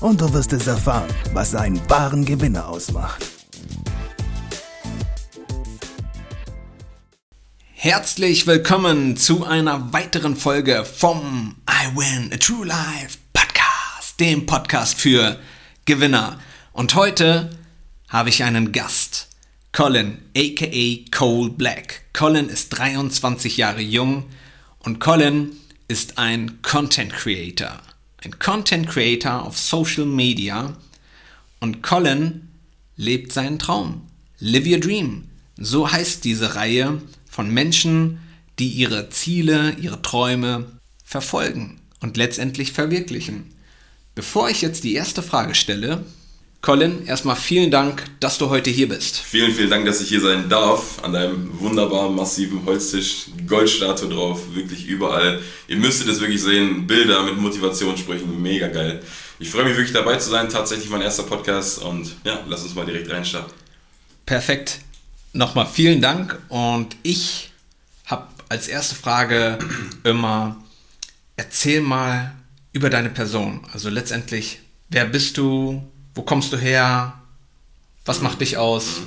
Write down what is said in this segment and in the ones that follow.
und du wirst es erfahren, was einen wahren Gewinner ausmacht. Herzlich willkommen zu einer weiteren Folge vom I Win a True Life Podcast, dem Podcast für Gewinner. Und heute habe ich einen Gast, Colin, aka Cole Black. Colin ist 23 Jahre jung und Colin ist ein Content Creator. Ein Content Creator auf Social Media. Und Colin lebt seinen Traum. Live Your Dream. So heißt diese Reihe von Menschen, die ihre Ziele, ihre Träume verfolgen und letztendlich verwirklichen. Bevor ich jetzt die erste Frage stelle, Colin, erstmal vielen Dank, dass du heute hier bist. Vielen, vielen Dank, dass ich hier sein darf. An deinem wunderbaren, massiven Holztisch. Goldstatue drauf, wirklich überall. Ihr müsstet es wirklich sehen. Bilder mit Motivationssprüchen, mega geil. Ich freue mich wirklich dabei zu sein. Tatsächlich mein erster Podcast und ja, lass uns mal direkt reinstarten. Perfekt. Nochmal vielen Dank und ich habe als erste Frage immer, erzähl mal über deine Person. Also letztendlich, wer bist du, wo kommst du her, was macht dich aus?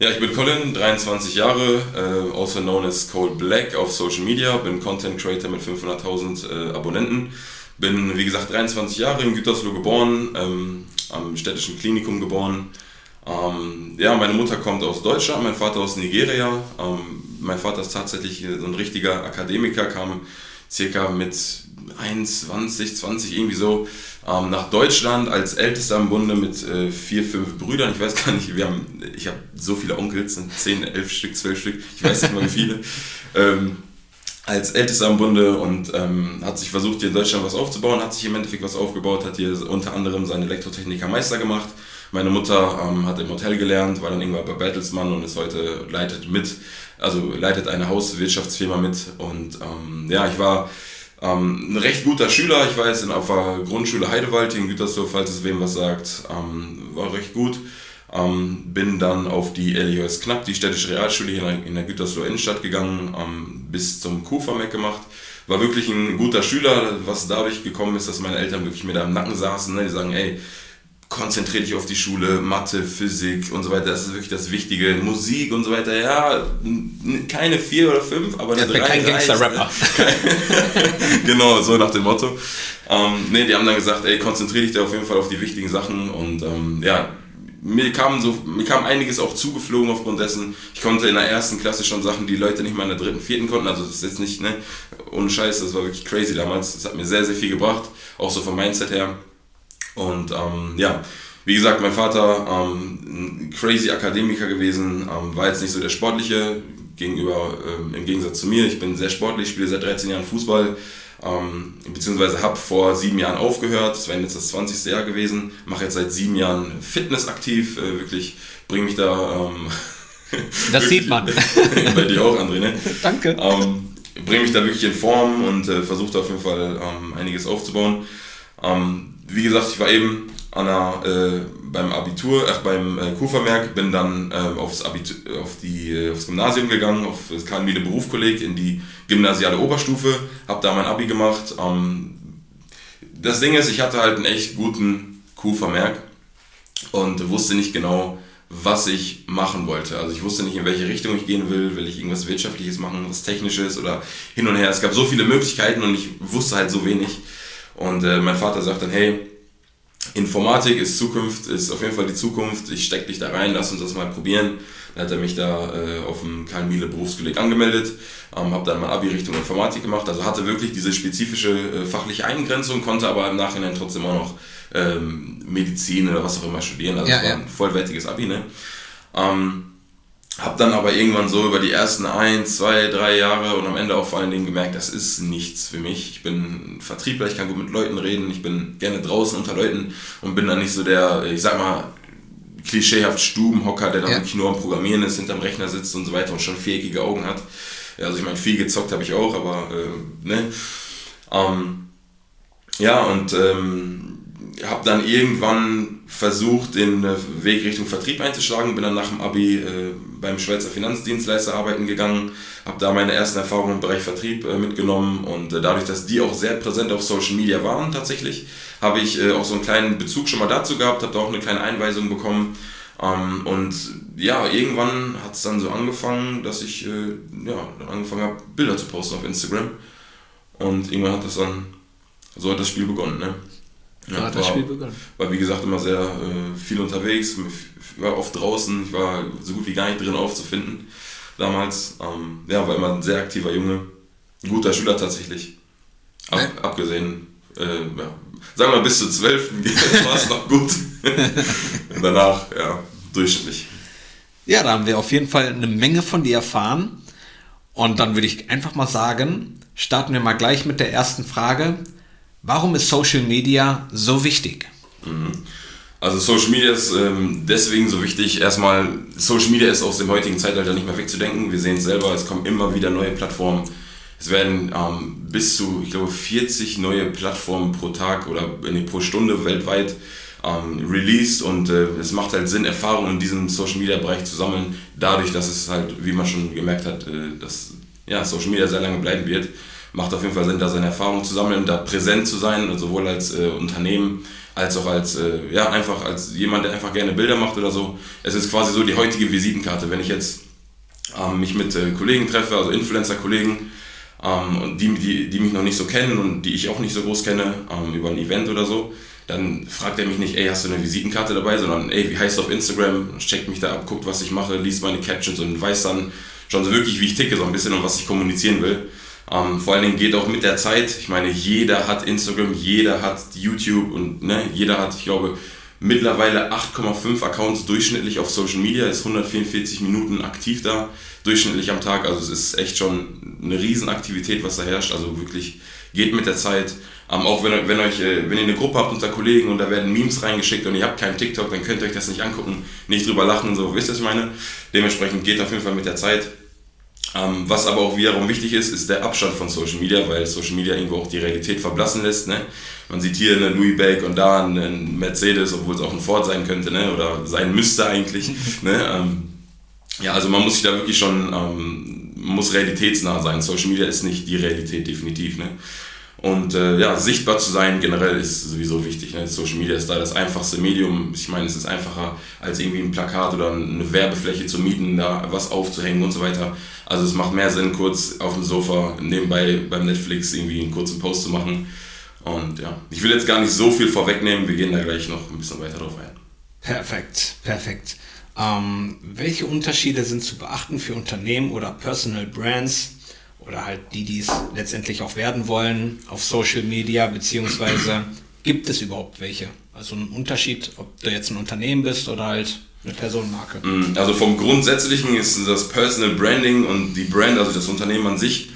Ja, ich bin Colin, 23 Jahre, äh, also known as Cole Black auf Social Media, bin Content Creator mit 500.000 äh, Abonnenten. Bin, wie gesagt, 23 Jahre in Gütersloh geboren, ähm, am städtischen Klinikum geboren. Ähm, ja, meine Mutter kommt aus Deutschland, mein Vater aus Nigeria. Ähm, mein Vater ist tatsächlich so ein richtiger Akademiker, kam circa mit 21, 20 irgendwie so ähm, nach Deutschland als ältester im Bunde mit äh, vier, fünf Brüdern. Ich weiß gar nicht, wir haben, ich habe so viele Onkels, 10, 11 Stück, 12 Stück, ich weiß nicht mal wie viele. ähm, als ältester im Bunde und ähm, hat sich versucht, hier in Deutschland was aufzubauen, hat sich im Endeffekt was aufgebaut, hat hier unter anderem seinen Elektrotechniker Meister gemacht meine Mutter ähm, hat im Hotel gelernt, war dann irgendwann bei Bertelsmann und ist heute leitet mit, also leitet eine Hauswirtschaftsfirma mit. Und ähm, ja, ich war ähm, ein recht guter Schüler. Ich jetzt in, auf der Grundschule Heidewald in Gütersloh, falls es wem was sagt. Ähm, war recht gut. Ähm, bin dann auf die LEOS Knapp, die städtische Realschule hier in der, in der Gütersloher Innenstadt gegangen, ähm, bis zum Kufermeck gemacht war wirklich ein guter Schüler, was dadurch gekommen ist, dass meine Eltern wirklich mir da im Nacken saßen. Ne? Die sagen, ey, konzentriere dich auf die Schule, Mathe, Physik und so weiter, das ist wirklich das Wichtige. Musik und so weiter, ja, keine vier oder fünf, aber eine drei. kein Gangster-Rapper. genau, so nach dem Motto. Ähm, ne, die haben dann gesagt, ey, konzentriere dich da auf jeden Fall auf die wichtigen Sachen und ähm, ja, mir kam, so, mir kam einiges auch zugeflogen aufgrund dessen. Ich konnte in der ersten Klasse schon Sachen, die Leute nicht mal in der dritten, vierten konnten. Also das ist jetzt nicht, ne, ohne Scheiß, das war wirklich crazy damals. Das hat mir sehr, sehr viel gebracht, auch so vom Mindset her. Und ähm, ja, wie gesagt, mein Vater ähm, ein crazy Akademiker gewesen, ähm, war jetzt nicht so der sportliche gegenüber ähm, im Gegensatz zu mir. Ich bin sehr sportlich, spiele seit 13 Jahren Fußball, ähm, beziehungsweise habe vor sieben Jahren aufgehört. Das wäre jetzt das 20. Jahr gewesen. Mache jetzt seit sieben Jahren Fitness aktiv, äh, wirklich bringe mich da. Ähm, das sieht man. bei dir auch, André, ne? Danke. Ähm, bringe mich da wirklich in Form und äh, versuche auf jeden Fall ähm, einiges aufzubauen. Ähm, wie gesagt, ich war eben an der, äh, beim Abitur, ach, beim äh, Kurvermerk, bin dann äh, aufs, Abitur, auf die, äh, aufs Gymnasium gegangen, auf das Karl-Miele Berufskolleg in die gymnasiale Oberstufe, habe da mein Abi gemacht. Ähm, das Ding ist, ich hatte halt einen echt guten Kurvermerk und wusste nicht genau, was ich machen wollte. Also ich wusste nicht, in welche Richtung ich gehen will. Will ich irgendwas Wirtschaftliches machen, was Technisches oder hin und her. Es gab so viele Möglichkeiten und ich wusste halt so wenig. Und äh, mein Vater sagt dann, hey, Informatik ist Zukunft, ist auf jeden Fall die Zukunft. Ich stecke dich da rein, lass uns das mal probieren. Dann hat er mich da äh, auf dem Karl-Miele Berufskolleg angemeldet, ähm, habe dann mein Abi Richtung Informatik gemacht. Also hatte wirklich diese spezifische äh, fachliche Eingrenzung, konnte aber im Nachhinein trotzdem auch noch ähm, Medizin oder was auch immer studieren. Also ja, es war ja. ein vollwertiges Abi. Ne? Ähm, hab dann aber irgendwann so über die ersten ein, zwei, drei Jahre und am Ende auch vor allen Dingen gemerkt, das ist nichts für mich. Ich bin Vertriebler, ich kann gut mit Leuten reden, ich bin gerne draußen unter Leuten und bin dann nicht so der, ich sag mal, klischeehaft Stubenhocker, der dann Ja. wirklich nur am Programmieren ist, hinterm Rechner sitzt und so weiter und schon viereckige Augen hat. Ja, also ich meine, viel gezockt habe ich auch, aber äh, ne. Ähm, ja, und ähm, habe dann irgendwann versucht, den äh, Weg Richtung Vertrieb einzuschlagen. Bin dann nach dem Abi äh, beim Schweizer Finanzdienstleister arbeiten gegangen. Habe da meine ersten Erfahrungen im Bereich Vertrieb äh, mitgenommen. Und äh, dadurch, dass die auch sehr präsent auf Social Media waren tatsächlich, habe ich äh, auch so einen kleinen Bezug schon mal dazu gehabt. Habe da auch eine kleine Einweisung bekommen. Ähm, und ja, irgendwann hat es dann so angefangen, dass ich äh, ja, angefangen habe, Bilder zu posten auf Instagram. Und irgendwann hat das dann, so hat das Spiel begonnen. Ne? Da hat das Spiel begonnen. War wie gesagt immer sehr äh, viel unterwegs, war oft draußen, ich war so gut wie gar nicht drin aufzufinden damals. Ähm, ja, war immer ein sehr aktiver Junge, ein guter Schüler tatsächlich. Ab, Ja. Abgesehen, äh, ja, sagen wir mal bis zur 12. war es noch gut. Danach, ja, durchschnittlich. Ja, da haben wir auf jeden Fall eine Menge von dir erfahren. Und dann würde ich einfach mal sagen, starten wir mal gleich mit der ersten Frage. Warum ist Social Media so wichtig? Also Social Media ist ähm, deswegen so wichtig. Erstmal, Social Media ist aus dem heutigen Zeitalter nicht mehr wegzudenken. Wir sehen es selber, es kommen immer wieder neue Plattformen. Es werden ähm, bis zu, ich glaube, 40 neue Plattformen pro Tag oder nee, pro Stunde weltweit ähm, released und äh, es macht halt Sinn, Erfahrungen in diesem Social Media Bereich zu sammeln, dadurch, dass es halt, wie man schon gemerkt hat, äh, dass ja, Social Media sehr lange bleiben wird. Macht auf jeden Fall Sinn, da seine Erfahrungen zu sammeln, da präsent zu sein, und sowohl als äh, Unternehmen als auch als, äh, ja, einfach als jemand, der einfach gerne Bilder macht oder so. Es ist quasi so die heutige Visitenkarte. Wenn ich jetzt ähm, mich mit äh, Kollegen treffe, also Influencer-Kollegen, ähm, die, die, die mich noch nicht so kennen und die ich auch nicht so groß kenne, ähm, über ein Event oder so, dann fragt er mich nicht, ey, hast du eine Visitenkarte dabei, sondern ey, wie heißt du auf Instagram, checkt mich da ab, guckt, was ich mache, liest meine Captions und weiß dann schon so wirklich, wie ich ticke, so ein bisschen und was ich kommunizieren will. Ähm, vor allen Dingen geht auch mit der Zeit, ich meine, jeder hat Instagram, jeder hat YouTube und ne, jeder hat, ich glaube, mittlerweile 8,5 Accounts durchschnittlich auf Social Media, ist 144 Minuten aktiv da, durchschnittlich am Tag. Also es ist echt schon eine Riesenaktivität, was da herrscht. Also wirklich geht mit der Zeit. Ähm, auch wenn, wenn, euch, äh, wenn ihr eine Gruppe habt unter Kollegen und da werden Memes reingeschickt und ihr habt keinen TikTok, dann könnt ihr euch das nicht angucken, nicht drüber lachen, so, wisst ihr, was ich meine? Dementsprechend geht auf jeden Fall mit der Zeit. Ähm, was aber auch wiederum wichtig ist, ist der Abstand von Social Media, weil Social Media irgendwo auch die Realität verblassen lässt. Ne? Man sieht hier eine Louis Bag und da einen Mercedes, obwohl es auch ein Ford sein könnte ne? oder sein müsste eigentlich. ne? ähm, ja, also man muss sich da wirklich schon, ähm, muss realitätsnah sein. Social Media ist nicht die Realität, definitiv. Ne? Und äh, ja, sichtbar zu sein generell ist sowieso wichtig. Ne? Social Media ist da das einfachste Medium. Ich meine, es ist einfacher, als irgendwie ein Plakat oder eine Werbefläche zu mieten, da was aufzuhängen und so weiter. Also es macht mehr Sinn, kurz auf dem Sofa nebenbei beim Netflix irgendwie einen kurzen Post zu machen. Und ja, ich will jetzt gar nicht so viel vorwegnehmen, wir gehen da gleich noch ein bisschen weiter drauf ein. Perfekt, perfekt. Ähm, welche Unterschiede sind zu beachten für Unternehmen oder Personal Brands oder halt die, die es letztendlich auch werden wollen auf Social Media, beziehungsweise gibt es überhaupt welche? Also ein Unterschied, ob du jetzt ein Unternehmen bist oder halt eine Personenmarke. Also vom Grundsätzlichen ist das Personal Branding und die Brand, also das Unternehmen an sich,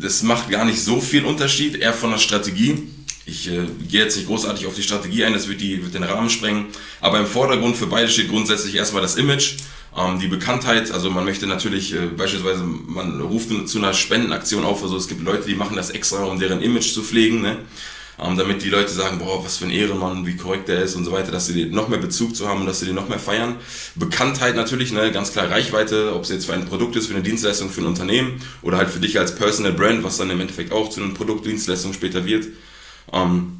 das macht gar nicht so viel Unterschied, eher von der Strategie. Ich äh, gehe jetzt nicht großartig auf die Strategie ein, das wird, die, wird den Rahmen sprengen. Aber im Vordergrund für beide steht grundsätzlich erstmal das Image, ähm, die Bekanntheit. Also man möchte natürlich äh, beispielsweise, man ruft zu einer Spendenaktion auf. Also es gibt Leute, die machen das extra, um deren Image zu pflegen. Ne? ähm, damit die Leute sagen, boah, was für ein Ehrenmann, wie korrekt der ist und so weiter, dass sie noch mehr Bezug zu haben dass sie den noch mehr feiern. Bekanntheit natürlich, ne, ganz klar Reichweite, ob es jetzt für ein Produkt ist, für eine Dienstleistung, für ein Unternehmen oder halt für dich als Personal Brand, was dann im Endeffekt auch zu einem Produkt, Dienstleistung später wird. Ähm,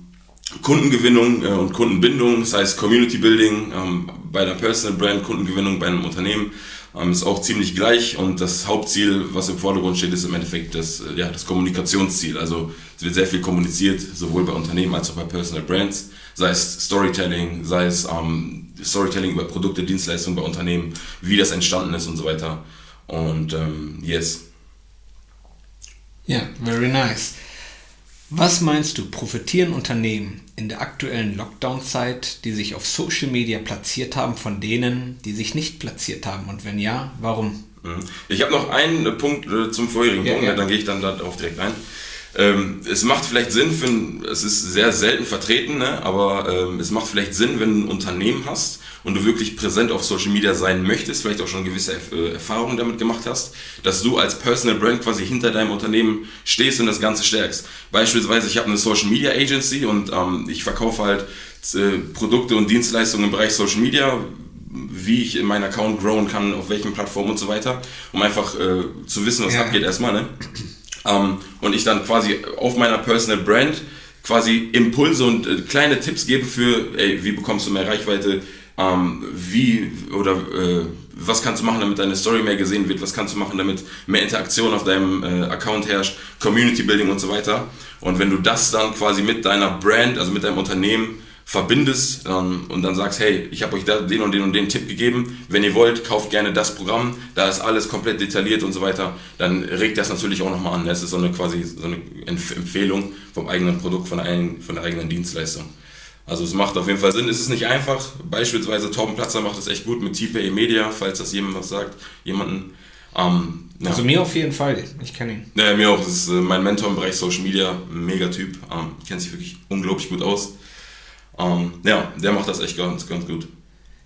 Kundengewinnung äh, und Kundenbindung, das heißt Community Building ähm, bei einer Personal Brand, Kundengewinnung bei einem Unternehmen ähm, ist auch ziemlich gleich und das Hauptziel, was im Vordergrund steht, ist im Endeffekt das, äh, ja, das Kommunikationsziel. Also es wird sehr viel kommuniziert, sowohl bei Unternehmen als auch bei Personal Brands, sei es Storytelling, sei es ähm, Storytelling über Produkte, Dienstleistungen bei Unternehmen, wie das entstanden ist und so weiter. Und ähm, yes. Ja, very nice. Was meinst du, profitieren Unternehmen in der aktuellen Lockdown-Zeit, die sich auf Social Media platziert haben, von denen, die sich nicht platziert haben? Und wenn ja, warum? Mhm. Ich habe noch einen Punkt äh, zum vorherigen Ja, Punkt, ja. dann gehe ich dann darauf direkt ein. Ähm, es macht vielleicht Sinn für es ist sehr selten vertreten, ne? aber ähm, es macht vielleicht Sinn, wenn du ein Unternehmen hast und du wirklich präsent auf Social Media sein möchtest, vielleicht auch schon gewisse äh, Erfahrungen damit gemacht hast, dass du als Personal Brand quasi hinter deinem Unternehmen stehst und das Ganze stärkst. Beispielsweise, ich habe eine Social Media Agency und ähm, ich verkaufe halt äh, Produkte und Dienstleistungen im Bereich Social Media, wie ich in meinen Account growen kann, auf welchen Plattformen und so weiter, um einfach äh, zu wissen, was ja. abgeht erstmal. Ne? Ähm, und ich dann quasi auf meiner Personal Brand quasi Impulse und äh, kleine Tipps gebe für, ey, wie bekommst du mehr Reichweite, ähm, wie oder äh, was kannst du machen, damit deine Story mehr gesehen wird, was kannst du machen, damit mehr Interaktion auf deinem äh, Account herrscht, Community Building und so weiter. Und wenn du das dann quasi mit deiner Brand, also mit deinem Unternehmen verbindest ähm, und dann sagst, hey, ich habe euch da den und den und den Tipp gegeben, wenn ihr wollt, kauft gerne das Programm, da ist alles komplett detailliert und so weiter, dann regt das natürlich auch nochmal an. Es ist so eine quasi so eine Empfehlung vom eigenen Produkt, von, ein, von der eigenen Dienstleistung. Also es macht auf jeden Fall Sinn. Es ist nicht einfach. Beispielsweise Torben Platzer macht das echt gut mit TPA Media, falls das jemand was sagt. Jemanden. Ähm, ja. Also mir auf jeden Fall. Ich kenne ihn. Ja, mir auch. Das ist äh, mein Mentor im Bereich Social Media. Mega Typ. Ähm, kennt sich wirklich unglaublich gut aus. Ähm, ja, der macht das echt ganz, ganz gut.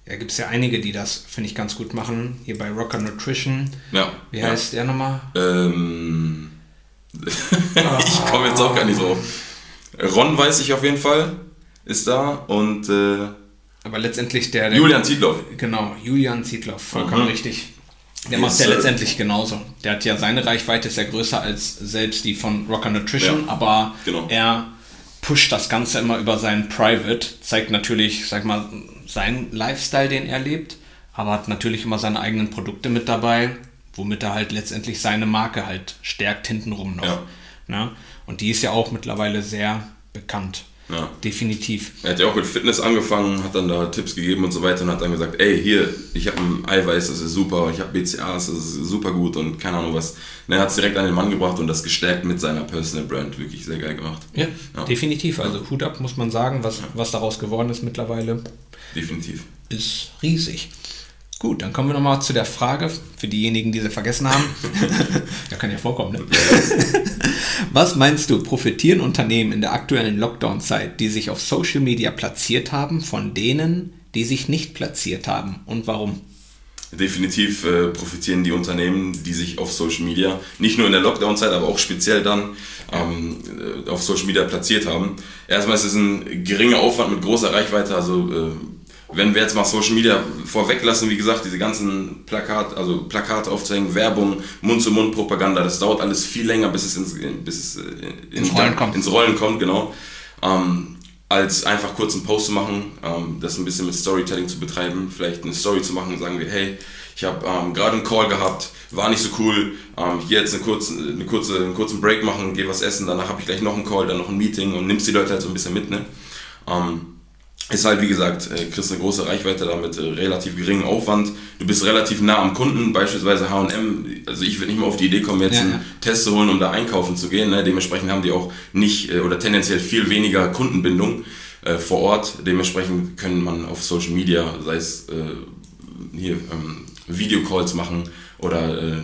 Ja, gibt es ja einige, die das, finde ich, ganz gut machen. Hier bei Rocker Nutrition. Ja. Wie heißt ja. der nochmal? Ähm, ich komme jetzt auch gar nicht so. Ron weiß ich auf jeden Fall, ist da und. Äh, aber letztendlich der. der Julian Ziedloff. Genau, Julian Ziedloff, vollkommen mhm. richtig. Der macht ja letztendlich genauso. Der hat ja seine Reichweite ist ja größer als selbst die von Rocker Nutrition, ja, aber genau. er pusht das Ganze immer über seinen Private, zeigt natürlich, sag mal, seinen Lifestyle, den er lebt, aber hat natürlich immer seine eigenen Produkte mit dabei, womit er halt letztendlich seine Marke halt stärkt hintenrum noch. Ja. Ne? Und die ist ja auch mittlerweile sehr bekannt. Ja. Definitiv. Er hat ja auch mit Fitness angefangen, hat dann da Tipps gegeben und so weiter und hat dann gesagt, ey, hier, ich habe ein Eiweiß, das ist super, ich habe BCAAs, das ist super gut und keine Ahnung was. Und er hat es direkt an den Mann gebracht und das gestärkt mit seiner Personal Brand. Wirklich sehr geil gemacht. Ja, ja. definitiv. Also Hut ab, muss man sagen, was, was daraus geworden ist mittlerweile. Definitiv. Ist riesig. Gut, dann kommen wir nochmal zu der Frage, für diejenigen, die sie vergessen haben. ja, kann ja vorkommen, ne? Was meinst du, profitieren Unternehmen in der aktuellen Lockdown-Zeit, die sich auf Social Media platziert haben, von denen, die sich nicht platziert haben und warum? Definitiv äh, profitieren die Unternehmen, die sich auf Social Media, nicht nur in der Lockdown-Zeit, aber auch speziell dann ähm, äh, auf Social Media platziert haben. Erstmal ist es ein geringer Aufwand mit großer Reichweite, also äh, wenn wir jetzt mal Social Media vorweglassen, wie gesagt, diese ganzen Plakat, also Plakate aufzeigen, Werbung, Mund-zu-Mund-Propaganda, das dauert alles viel länger, bis es ins, bis es äh, in, ins, Rollen kommt. ins Rollen kommt, genau. Ähm, als einfach kurz einen Post zu machen, ähm, das ein bisschen mit Storytelling zu betreiben, vielleicht eine Story zu machen und sagen wir, hey, ich habe ähm, gerade einen Call gehabt, war nicht so cool, ähm, hier jetzt eine kurze, eine kurze, einen kurzen Break machen, geh was essen, danach habe ich gleich noch einen Call, dann noch ein Meeting und nimmst die Leute halt so ein bisschen mit, ne? Ähm, ist halt, wie gesagt, äh, kriegst eine große Reichweite damit, äh, relativ geringen Aufwand. Du bist relativ nah am Kunden, beispielsweise H&M. Also ich würde nicht mehr auf die Idee kommen, jetzt ja, einen Test zu holen, um da einkaufen zu gehen. Ne? Dementsprechend haben die auch nicht äh, oder tendenziell viel weniger Kundenbindung äh, vor Ort. Dementsprechend können man auf Social Media, sei es hier ähm, Videocalls machen oder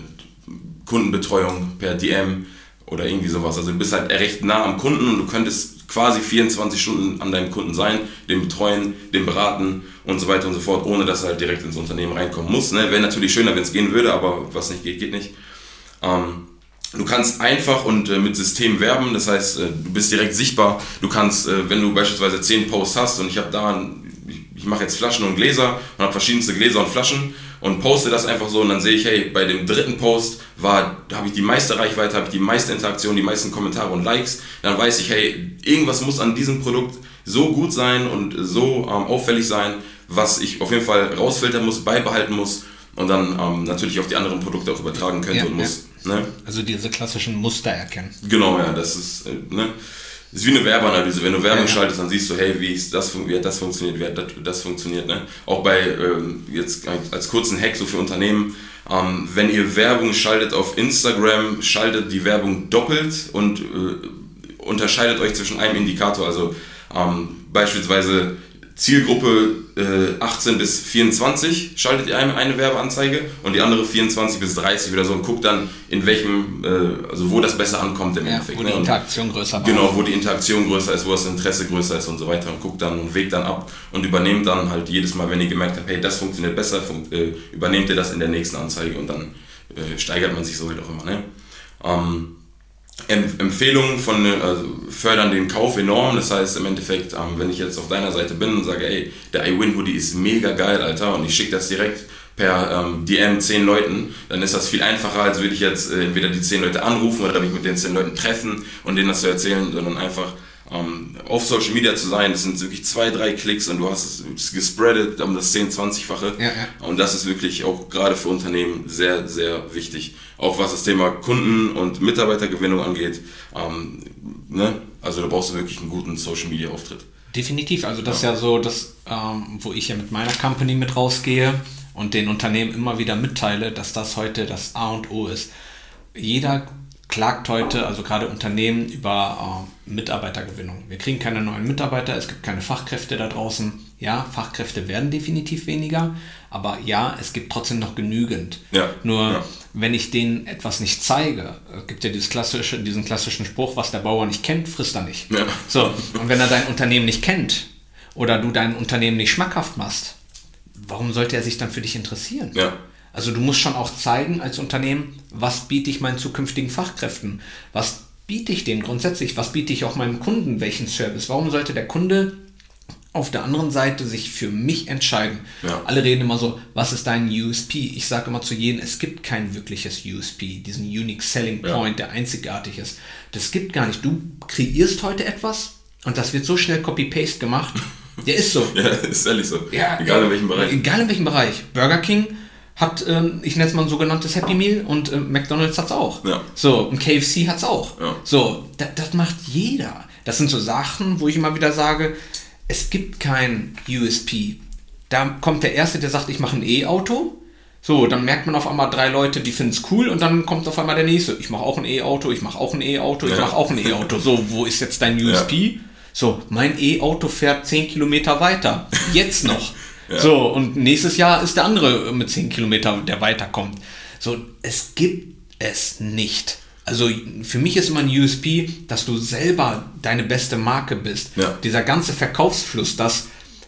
Kundenbetreuung per DM oder irgendwie sowas. Also du bist halt recht nah am Kunden und du könntest quasi 24 Stunden an deinem Kunden sein, den betreuen, den beraten und so weiter und so fort, ohne dass er halt direkt ins Unternehmen reinkommen muss. Ne? Wäre natürlich schöner, wenn es gehen würde, aber was nicht geht, geht nicht. Ähm, du kannst einfach und äh, mit System werben, das heißt, äh, du bist direkt sichtbar. Du kannst, äh, wenn du beispielsweise 10 Posts hast und ich habe da, ich, ich mache jetzt Flaschen und Gläser und habe verschiedenste Gläser und Flaschen und poste das einfach so und dann sehe ich, hey, bei dem dritten Post war, habe ich die meiste Reichweite, habe ich die meiste Interaktion, die meisten Kommentare und Likes, dann weiß ich, hey, irgendwas muss an diesem Produkt so gut sein und so ähm, auffällig sein, was ich auf jeden Fall rausfiltern muss, beibehalten muss und dann ähm, natürlich auf die anderen Produkte auch übertragen könnte ja, und muss. Ja. Ne? Also diese klassischen Muster erkennen. Genau, ja, das ist, äh, ne? Das ist wie eine Werbeanalyse. Wenn du Werbung ja, schaltest, dann siehst du, hey, wie, ist das, wie hat das funktioniert, wie hat das, das funktioniert. Ne? Auch bei, ähm, jetzt als kurzen Hack so für Unternehmen, ähm, wenn ihr Werbung schaltet auf Instagram, schaltet die Werbung doppelt und äh, unterscheidet euch zwischen einem Indikator. Also ähm, beispielsweise Zielgruppe äh, 18 bis 24 schaltet ihr eine, Werbeanzeige und die andere 24 bis 30 oder so und guckt dann, in welchem, äh, also wo das besser ankommt im Ja, Endeffekt. wo ne? die Interaktion größer war. Genau, wo die Interaktion größer ist, wo das Interesse größer ist und so weiter und guckt dann und wägt dann ab und übernehmt dann halt jedes Mal, wenn ihr gemerkt habt, hey, das funktioniert besser, fun äh, übernehmt ihr das in der nächsten Anzeige und dann äh, steigert man sich so halt auch immer. Ne? Ähm, Empfehlungen von, äh, also fördern den Kauf enorm. Das heißt im Endeffekt, ähm, wenn ich jetzt auf deiner Seite bin und sage, ey, der iWin Hoodie ist mega geil, Alter, und ich schicke das direkt per ähm, DM 10 Leuten, dann ist das viel einfacher, als würde ich jetzt äh, entweder die 10 Leute anrufen oder mich mit den 10 Leuten treffen und denen das zu erzählen, sondern einfach ähm, auf Social Media zu sein. Das sind wirklich zwei, drei Klicks und du hast es, es gespreadet um das 10-, 20-fache. Ja, ja. Und das ist wirklich auch gerade für Unternehmen sehr, sehr wichtig. Auch was das Thema Kunden- und Mitarbeitergewinnung angeht. Ähm, ne? Also da brauchst du wirklich einen guten Social-Media-Auftritt. Definitiv, also das ist ja so, das, ähm, wo ich ja mit meiner Company mit rausgehe und den Unternehmen immer wieder mitteile, dass das heute das A und O ist. Jeder klagt heute, also gerade Unternehmen, über äh, Mitarbeitergewinnung. Wir kriegen keine neuen Mitarbeiter, es gibt keine Fachkräfte da draußen. Ja, Fachkräfte werden definitiv weniger, aber ja, es gibt trotzdem noch genügend. Ja, Nur ja. wenn ich denen etwas nicht zeige, es gibt ja dieses klassische, diesen klassischen Spruch, was der Bauer nicht kennt, frisst er nicht. Ja. So, und wenn er dein Unternehmen nicht kennt oder du dein Unternehmen nicht schmackhaft machst, warum sollte er sich dann für dich interessieren? Ja. Also du musst schon auch zeigen als Unternehmen, was biete ich meinen zukünftigen Fachkräften? Was biete ich denen grundsätzlich? Was biete ich auch meinem Kunden? Welchen Service? Warum sollte der Kunde auf der anderen Seite sich für mich entscheiden? Ja. Alle reden immer so, was ist dein USP? Ich sage immer zu jedem, es gibt kein wirkliches USP, diesen Unique Selling Ja. Point, der einzigartig ist. Das gibt gar nicht. Du kreierst heute etwas und das wird so schnell Copy-Paste gemacht. Der ist so. Ja, ist ehrlich so. Ja, Egal ja. in welchem Bereich. Egal in welchem Bereich. Burger King hat, ähm, ich nenne es mal ein sogenanntes Happy Meal und ähm, McDonalds hat es auch. Ja. So, und KFC hat es auch. Ja. So, da- das macht jeder. Das sind so Sachen, wo ich immer wieder sage, es gibt kein USP. Da kommt der Erste, der sagt, ich mache ein E-Auto. So, dann merkt man auf einmal drei Leute, die finden es cool und dann kommt auf einmal der Nächste. Ich mache auch ein E-Auto, ich mache auch ein E-Auto, ich Ja. mache auch ein E-Auto. So, wo ist jetzt dein USP? So, mein E-Auto fährt 10 Kilometer weiter. Jetzt noch. Ja. So, und nächstes Jahr ist der andere mit 10 Kilometer, der weiterkommt. So, es gibt es nicht. Also für mich ist immer ein USP, dass du selber deine beste Marke bist. Ja. Dieser ganze Verkaufsfluss, dass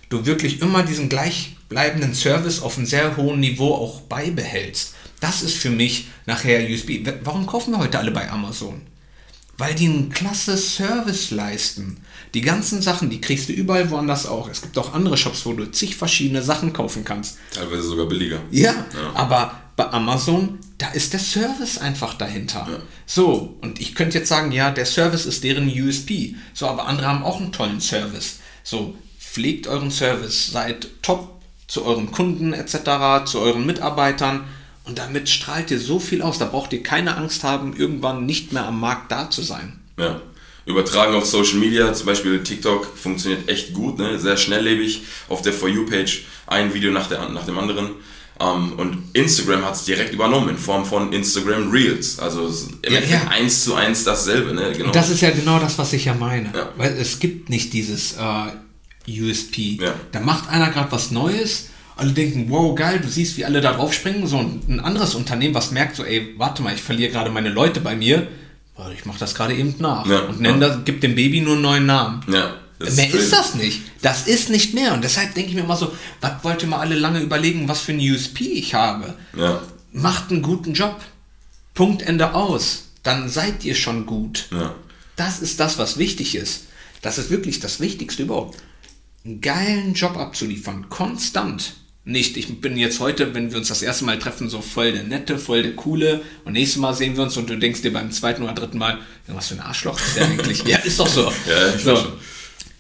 du wirklich immer diesen gleichbleibenden Service auf einem sehr hohen Niveau auch beibehältst. Das ist für mich nachher USP. Warum kaufen wir heute alle bei Amazon? Weil die einen klasse Service leisten. Die ganzen Sachen, die kriegst du überall woanders auch. Es gibt auch andere Shops, wo du zig verschiedene Sachen kaufen kannst. Teilweise sogar billiger. Ja, aber bei Amazon, da ist der Service einfach dahinter. So, und ich könnte jetzt sagen, ja, der Service ist deren USP. So, aber andere haben auch einen tollen Service. So, pflegt euren Service, seid top zu euren Kunden etc., zu euren Mitarbeitern und damit strahlt ihr so viel aus. Da braucht ihr keine Angst haben, irgendwann nicht mehr am Markt da zu sein. Ja. Übertragen auf Social Media, zum Beispiel TikTok, funktioniert echt gut, ne? sehr schnelllebig. Auf der For You-Page ein Video nach, der, nach dem anderen. Ähm, und Instagram hat es direkt übernommen in Form von Instagram Reels. Also im Ja, ja. eins zu eins dasselbe. Ne? Genau. Und das ist ja genau das, was ich ja meine. Ja. Weil es gibt nicht dieses äh, USP. Da macht einer gerade was Neues, alle denken, wow, geil, du siehst, wie alle da drauf springen. So ein, anderes Unternehmen, was merkt so, ey, warte mal, ich verliere gerade meine Leute bei mir. Ich mache das gerade eben nach. Ja, Und nenn ja. das, gib dem Baby nur einen neuen Namen. ja, das Mehr crazy. ist das nicht. Das ist nicht mehr. Und deshalb denke ich mir immer so, was wollt ihr mal alle lange überlegen, was für ein USP ich habe? Ja, Macht einen guten Job. Punkt, Ende aus. Dann seid ihr schon gut. Das ist das, was wichtig ist. Das ist wirklich das Wichtigste überhaupt. Einen geilen Job abzuliefern, konstant. Nicht, ich bin jetzt heute, wenn wir uns das erste Mal treffen, so voll der Nette, voll der Coole und nächstes Mal sehen wir uns und du denkst dir beim zweiten oder dritten Mal, was für ein Arschloch ist der eigentlich? ja, ist doch so. Ja, so.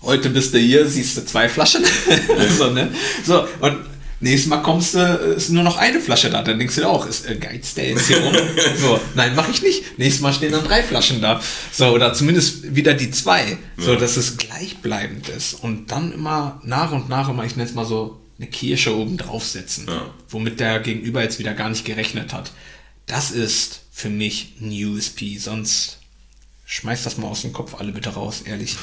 Heute bist du hier, siehst du zwei Flaschen. so, ne? so, und nächstes Mal kommst du, ist nur noch eine Flasche da. Dann denkst du dir auch, ist äh, geizt der jetzt hier rum? so, nein, mache ich nicht. Nächstes Mal stehen dann drei Flaschen da. So, oder zumindest wieder die zwei. So, Ja. dass es gleichbleibend ist. Und dann immer nach und nach immer, ich nenne es mal so, eine Kirsche oben draufsetzen. Ja. Womit der Gegenüber jetzt wieder gar nicht gerechnet hat. Das ist für mich ein USP. Sonst schmeißt das mal aus dem Kopf alle bitte raus, ehrlich.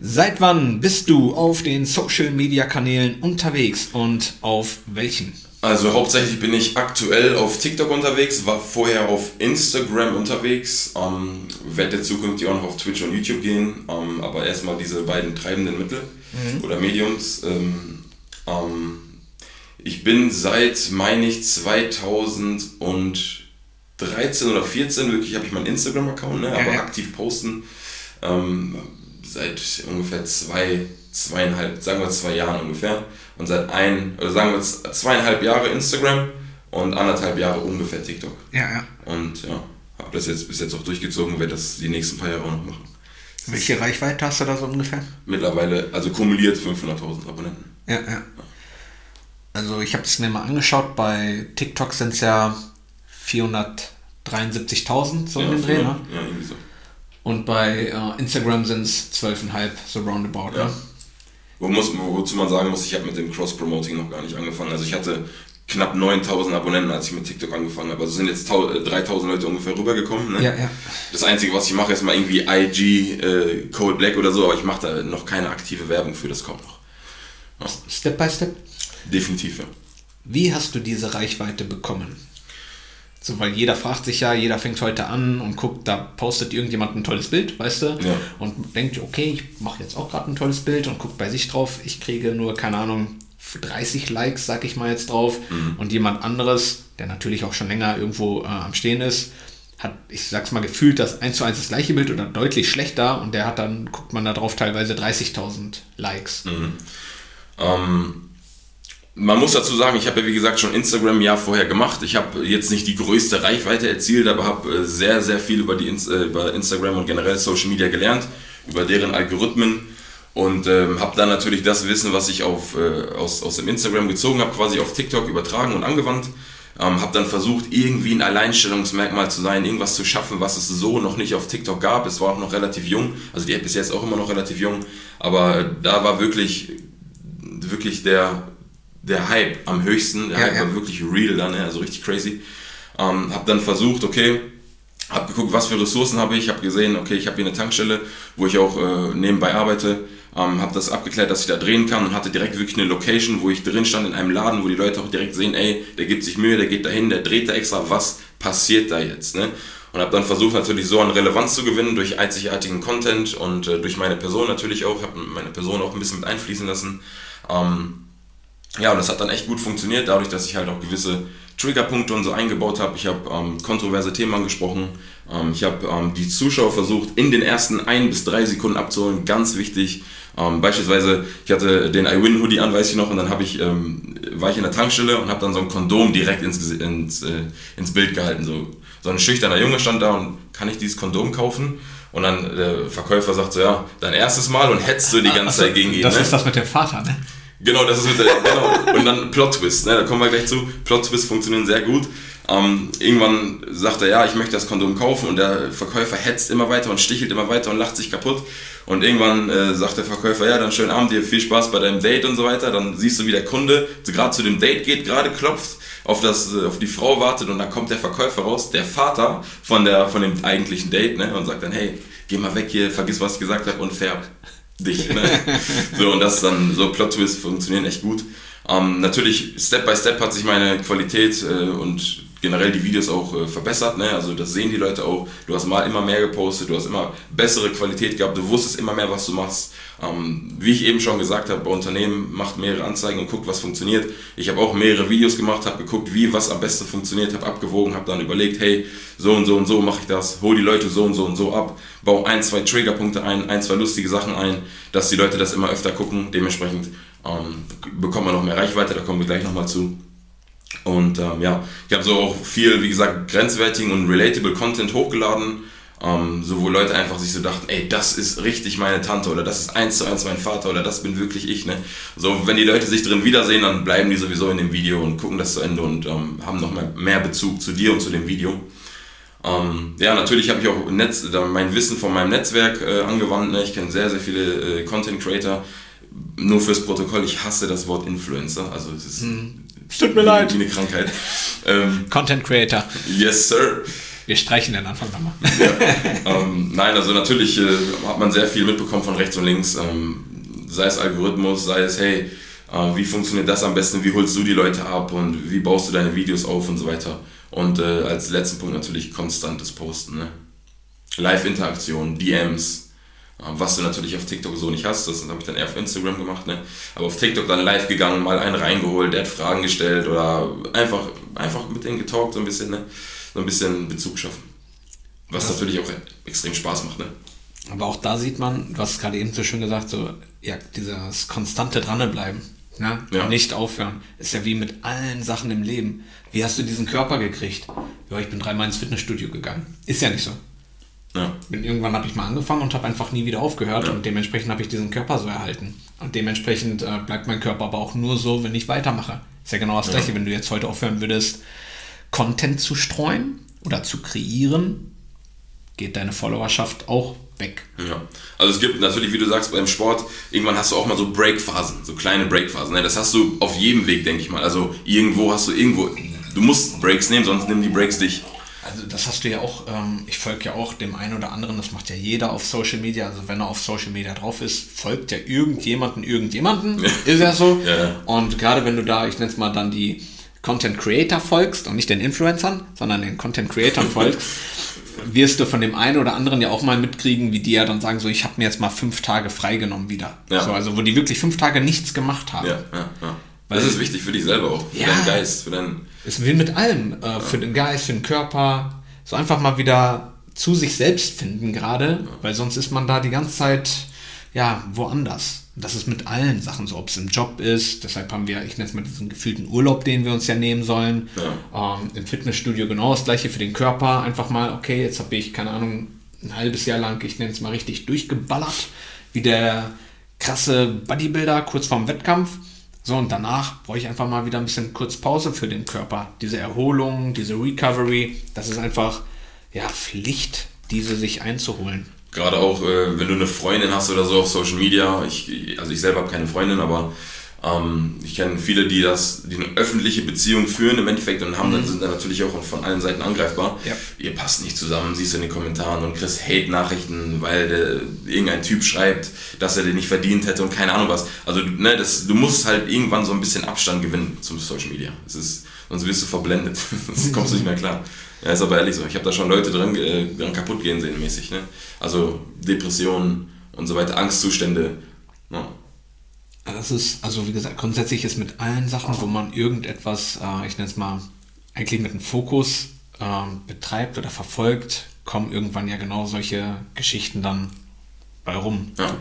Seit wann bist du auf den Social Media Kanälen unterwegs und auf welchen? Also hauptsächlich bin ich aktuell auf TikTok unterwegs, war vorher auf Instagram unterwegs, ähm, werde zukünftig auch noch auf Twitch und YouTube gehen, ähm, aber erstmal diese beiden treibenden Mittel mhm. oder Mediums. Ähm, ähm ich bin seit, meine ich, 2013 oder 14 wirklich habe ich meinen Instagram-Account, ne, aber aktiv posten. Ähm, seit ungefähr zwei, zweieinhalb, sagen wir zwei Jahren ungefähr. Und seit ein, oder sagen wir zweieinhalb Jahre Instagram und anderthalb Jahre ungefähr TikTok. Ja, ja. Und ja, habe das jetzt bis jetzt auch durchgezogen, werde das die nächsten paar Jahre auch noch machen. Welche Reichweite hast du da so ungefähr? Mittlerweile, also kumuliert 500.000 Abonnenten. Ja, ja. Also ich habe es mir mal angeschaut, bei TikTok sind es ja 473.000 so ja, in den Dreh, ne? Ja, irgendwie so. Und bei äh, Instagram sind es 12,5, so roundabout. Ja. Ne? Wo muss, wozu man sagen muss, ich habe mit dem Cross-Promoting noch gar nicht angefangen. Also ich hatte knapp 9000 Abonnenten, als ich mit TikTok angefangen habe. Also sind jetzt 3000 äh, Leute ungefähr rübergekommen. Ne? Ja, ja. Das Einzige, was ich mache, ist mal irgendwie IG, äh, Code Black oder so, aber ich mache da noch keine aktive Werbung für, das kommt noch. Step by Step? Definitiv, ja. Wie hast du diese Reichweite bekommen? So, weil jeder fragt sich ja, jeder fängt heute an und guckt, da postet irgendjemand ein tolles Bild, weißt du? Ja. Und denkt, okay, ich mache jetzt auch gerade ein tolles Bild und guckt bei sich drauf. Ich kriege nur, keine Ahnung, 30 Likes, sag ich mal jetzt drauf. Mhm. Und jemand anderes, der natürlich auch schon länger irgendwo äh, am Stehen ist, hat, ich sag's mal, gefühlt das 1 zu 1 das gleiche Bild oder deutlich schlechter und der hat dann, guckt man da drauf, teilweise 30.000 Likes. Mhm. Ähm man muss dazu sagen, ich habe ja wie gesagt schon Instagram ein Jahr vorher gemacht. Ich habe jetzt nicht die größte Reichweite erzielt, aber habe äh, sehr, sehr viel über, die, äh, über Instagram und generell Social Media gelernt, über deren Algorithmen und ähm, habe dann natürlich das Wissen, was ich auf, äh, aus, aus dem Instagram gezogen habe, quasi auf TikTok übertragen und angewandt. Ähm, habe dann versucht, irgendwie ein Alleinstellungsmerkmal zu sein, irgendwas zu schaffen, was es so noch nicht auf TikTok gab. Es war auch noch relativ jung, also die App ist jetzt auch immer noch relativ jung, aber da war wirklich, wirklich der der Hype am höchsten. Der ja, Hype ja. war wirklich real dann, also richtig crazy. Ähm, hab dann versucht, okay, hab geguckt, was für Ressourcen habe ich. Hab gesehen, okay, ich habe hier eine Tankstelle, wo ich auch äh, nebenbei arbeite. Ähm, habe das abgeklärt, dass ich da drehen kann und hatte direkt wirklich eine Location, wo ich drin stand in einem Laden, wo die Leute auch direkt sehen, ey, der gibt sich Mühe, der geht dahin, der dreht da extra, was passiert da jetzt, ne? Und habe dann versucht natürlich so an Relevanz zu gewinnen durch einzigartigen Content und äh, durch meine Person natürlich auch, habe meine Person auch ein bisschen mit einfließen lassen. Ähm, ja, und das hat dann echt gut funktioniert, dadurch, dass ich halt auch gewisse Triggerpunkte und so eingebaut habe. Ich habe ähm, kontroverse Themen angesprochen. Ähm, ich habe ähm, die Zuschauer versucht, in den ersten ein bis drei Sekunden abzuholen. Ganz wichtig. Ähm, beispielsweise, ich hatte den I Win Hoodie an, weiß ich noch, und dann habe ich, ähm, war ich in der Tankstelle und habe dann so ein Kondom direkt ins, ins, äh, ins Bild gehalten. So, so ein schüchterner Junge stand da und kann ich dieses Kondom kaufen? Und dann der Verkäufer sagt so, ja, dein erstes Mal und hetzt so die ganze Zeit gegen ihn. Das ne? ist das mit dem Vater, ne? Genau, das ist mit der, genau. Und dann Plot Twist, ne? da kommen wir gleich zu. Plot Twist funktionieren sehr gut. Ähm, irgendwann sagt er, ja, ich möchte das Kondom kaufen und der Verkäufer hetzt immer weiter und stichelt immer weiter und lacht sich kaputt. Und irgendwann äh, sagt der Verkäufer, ja, dann schönen Abend dir, viel Spaß bei deinem Date und so weiter. Dann siehst du, wie der Kunde gerade zu dem Date geht, gerade klopft, auf, das, äh, auf die Frau wartet und dann kommt der Verkäufer raus, der Vater von, der, von dem eigentlichen Date, ne? und sagt dann, hey, geh mal weg hier, vergiss, was ich gesagt habe und färb dich. Ne? so, und das dann so Plot-Twists funktionieren echt gut. Ähm, natürlich, Step by Step hat sich meine Qualität äh, und generell die Videos auch äh, verbessert. Ne? Also das sehen die Leute auch. Du hast mal immer mehr gepostet, du hast immer bessere Qualität gehabt, du wusstest immer mehr, was du machst. Ähm, wie ich eben schon gesagt habe, bei Unternehmen macht mehrere Anzeigen und guckt, was funktioniert. Ich habe auch mehrere Videos gemacht, habe geguckt, wie was am besten funktioniert, habe abgewogen, habe dann überlegt, hey, so und so und so mache ich das, hol die Leute so und so und so ab, baue ein, zwei Triggerpunkte ein, ein, zwei lustige Sachen ein, dass die Leute das immer öfter gucken. Dementsprechend ähm, bekommen wir noch mehr Reichweite, da kommen wir gleich nochmal zu. Und ähm, ja, ich habe so auch viel, wie gesagt, grenzwertigen und relatable Content hochgeladen, ähm, so wo Leute einfach sich so dachten, ey, das ist richtig meine Tante oder das ist eins zu eins mein Vater oder das bin wirklich ich. Ne? So, wenn die Leute sich drin wiedersehen, dann bleiben die sowieso in dem Video und gucken das zu Ende und ähm, haben noch mehr Bezug zu dir und zu dem Video. Ähm, ja, natürlich habe ich auch Netz, mein Wissen von meinem Netzwerk äh, angewandt. Ne? Ich kenne sehr, sehr viele äh, Content Creator. Nur fürs Protokoll, ich hasse das Wort Influencer. Also es ist hm. Tut mir leid. Wie eine Krankheit. Ähm, Content Creator. Yes, sir. Wir streichen den Anfang nochmal. Ja. ähm, nein, also natürlich äh, hat man sehr viel mitbekommen von rechts und links. Ähm, sei es Algorithmus, sei es, hey, äh, wie funktioniert das am besten, wie holst du die Leute ab und wie baust du deine Videos auf und so weiter. Und äh, als letzten Punkt natürlich konstantes Posten. Ne? Live-Interaktion, DMs, was du natürlich auf TikTok so nicht hast, das habe ich dann eher auf Instagram gemacht, ne? aber auf TikTok dann live gegangen, mal einen reingeholt, der hat Fragen gestellt oder einfach, einfach mit denen getalkt, so ein bisschen, ne? so ein bisschen Bezug schaffen. Was das natürlich auch extrem Spaß macht. Ne? Aber auch da sieht man, du hast gerade eben so schön gesagt, so, ja, dieses konstante Dranbleiben. Ne? Ja. Nicht aufhören. Ist ja wie mit allen Sachen im Leben. Wie hast du diesen Körper gekriegt? Ja, ich bin dreimal ins Fitnessstudio gegangen. Ist ja nicht so. Ja. Irgendwann habe ich mal angefangen und habe einfach nie wieder aufgehört ja. und dementsprechend habe ich diesen Körper so erhalten. Und dementsprechend äh, bleibt mein Körper aber auch nur so, wenn ich weitermache. Ist ja genau das ja. gleiche, wenn du jetzt heute aufhören würdest, Content zu streuen oder zu kreieren, geht deine Followerschaft auch weg. Ja. Also es gibt natürlich, wie du sagst, beim Sport, irgendwann hast du auch mal so Breakphasen, so kleine Breakphasen. Ne? Das hast du auf jedem Weg, denke ich mal. Also irgendwo hast du irgendwo, du musst Breaks nehmen, sonst nehmen die Breaks dich. Also das hast du ja auch, ähm, ich folge ja auch dem einen oder anderen, das macht ja jeder auf Social Media, also wenn er auf Social Media drauf ist, folgt ja irgendjemanden irgendjemanden, ist ja so. Ja. Und gerade wenn du da, ich nenne es mal dann die Content Creator folgst und nicht den Influencern, sondern den Content Creators folgst, wirst du von dem einen oder anderen ja auch mal mitkriegen, wie die ja dann sagen, so ich habe mir jetzt mal fünf Tage freigenommen wieder. Ja. So, also wo die wirklich fünf Tage nichts gemacht haben. Ja, ja, ja. Das ist wichtig für dich selber auch, für ja, deinen Geist, für deinen. Es will mit allem, äh, ja. für den Geist, für den Körper, so einfach mal wieder zu sich selbst finden gerade, weil sonst ist man da die ganze Zeit ja woanders. Das ist mit allen Sachen so, ob es im Job ist. Deshalb haben wir, ich nenne es mal diesen gefühlten Urlaub, den wir uns ja nehmen sollen. Ja. Ähm, Im Fitnessstudio genau das gleiche für den Körper. Einfach mal, okay, jetzt habe ich, keine Ahnung, ein halbes Jahr lang, ich nenne es mal richtig durchgeballert, wie der krasse Bodybuilder kurz vorm Wettkampf. So, und danach brauche ich einfach mal wieder ein bisschen kurz Pause für den Körper. Diese Erholung, diese Recovery, das ist einfach, ja, Pflicht, diese sich einzuholen. Gerade auch, äh, wenn du eine Freundin hast oder so auf Social Media. Ich, also ich selber habe keine Freundin, aber ich kenne viele, die das, die eine öffentliche Beziehung führen im Endeffekt und haben, mhm. dann sind dann natürlich auch von allen Seiten angreifbar. Ja. Ihr passt nicht zusammen, siehst du in den Kommentaren und kriegst Hate-Nachrichten, weil der, irgendein Typ schreibt, dass er den nicht verdient hätte und keine Ahnung was. Also ne, das, du musst halt irgendwann so ein bisschen Abstand gewinnen zum Social Media. Es ist, sonst wirst du verblendet. sonst kommst du nicht mehr klar. Ja, ist aber ehrlich so. Ich habe da schon Leute dran, äh, dran kaputt gehen sehen, mäßig. Ne? Also Depressionen und so weiter, Angstzustände. Ja. Das ist, also wie gesagt, grundsätzlich ist mit allen Sachen, wo man irgendetwas, äh, ich nenne es mal, eigentlich mit einem Fokus äh, betreibt oder verfolgt, kommen irgendwann ja genau solche Geschichten dann bei rum. Ja.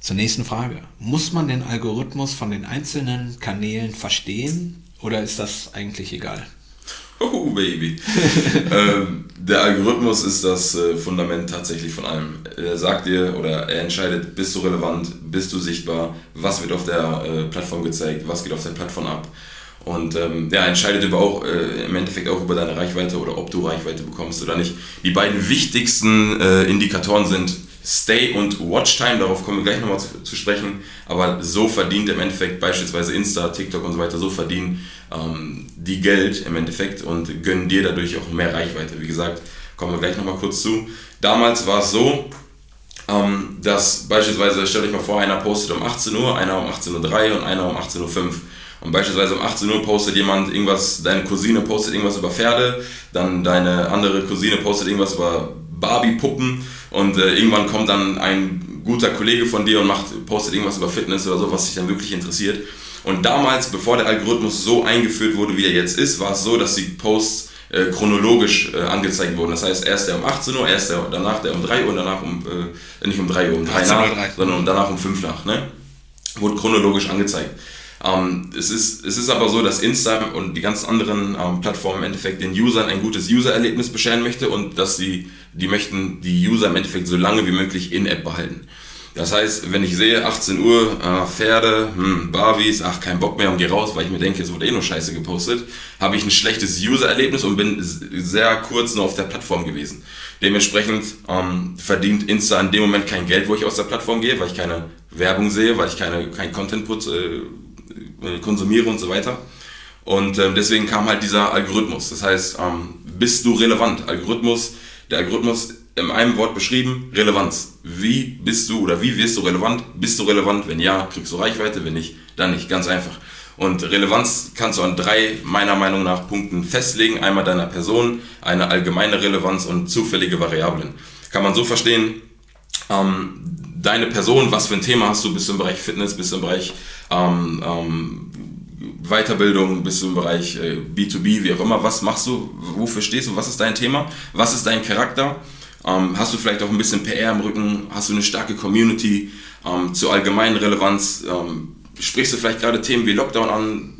Zur nächsten Frage. Muss man den Algorithmus von den einzelnen Kanälen verstehen oder ist das eigentlich egal? Oh, Baby. ähm, der Algorithmus ist das äh, Fundament tatsächlich von allem. Er sagt dir oder er entscheidet, bist du relevant, bist du sichtbar, was wird auf der äh, Plattform gezeigt, was geht auf der Plattform ab. Und ähm, ja, entscheidet über auch, äh, im Endeffekt auch über deine Reichweite oder ob du Reichweite bekommst oder nicht. Die beiden wichtigsten äh, Indikatoren sind Stay und Watchtime, darauf kommen wir gleich nochmal zu, zu, sprechen, aber so verdient im Endeffekt beispielsweise Insta, TikTok und so weiter, so verdienen ähm, die Geld im Endeffekt und gönnen dir dadurch auch mehr Reichweite. Wie gesagt, kommen wir gleich nochmal kurz zu. Damals war es so, ähm, dass beispielsweise, stellt euch mal vor, einer postet um 18 Uhr, einer um 18.03 Uhr und einer um 18.05 Uhr. Und beispielsweise um 18 Uhr postet jemand irgendwas, deine Cousine postet irgendwas über Pferde, dann deine andere Cousine postet irgendwas über Barbie-Puppen und äh, irgendwann kommt dann ein guter Kollege von dir und macht, postet irgendwas über Fitness oder so, was dich dann wirklich interessiert. Und damals, bevor der Algorithmus so eingeführt wurde, wie er jetzt ist, war es so, dass die Posts äh, chronologisch äh, angezeigt wurden. Das heißt, erst der um 18 Uhr, erst der, danach der um 3 Uhr und danach um, äh, nicht um 3 Uhr, um 3 nach, 3. sondern danach um 5 nach. Ne? Wurde chronologisch angezeigt. Ähm, es, ist, es ist aber so, dass Insta und die ganzen anderen ähm, Plattformen im Endeffekt den Usern ein gutes User-Erlebnis bescheren möchte und dass sie, die möchten die User im Endeffekt so lange wie möglich in App behalten. Das heißt, wenn ich sehe, 18 Uhr, äh, Pferde, hm, Barbies, ach, kein Bock mehr und geh raus, weil ich mir denke, es wurde eh nur Scheiße gepostet, habe ich ein schlechtes User-Erlebnis und bin sehr kurz nur auf der Plattform gewesen. Dementsprechend ähm, verdient Insta in dem Moment kein Geld, wo ich aus der Plattform gehe, weil ich keine Werbung sehe, weil ich keine, kein Content put, äh, konsumiere und so weiter. Und ähm, deswegen kam halt dieser Algorithmus. Das heißt, ähm, bist du relevant? Algorithmus, der Algorithmus in einem Wort beschrieben, Relevanz. Wie bist du oder wie wirst du relevant? Bist du relevant? Wenn ja, kriegst du Reichweite, wenn nicht, dann nicht. Ganz einfach. Und Relevanz kannst du an drei, meiner Meinung nach, Punkten festlegen. Einmal deiner Person, eine allgemeine Relevanz und zufällige Variablen. Kann man so verstehen, ähm, deine Person, was für ein Thema hast du, bist du im Bereich Fitness, bist du im Bereich ähm, ähm, Weiterbildung, bist du im Bereich äh, B2B, wie auch immer, was machst du, wofür stehst du, was ist dein Thema, was ist dein Charakter, ähm, hast du vielleicht auch ein bisschen PR im Rücken, hast du eine starke Community, ähm, zur allgemeinen Relevanz, ähm, sprichst du vielleicht gerade Themen wie Lockdown an,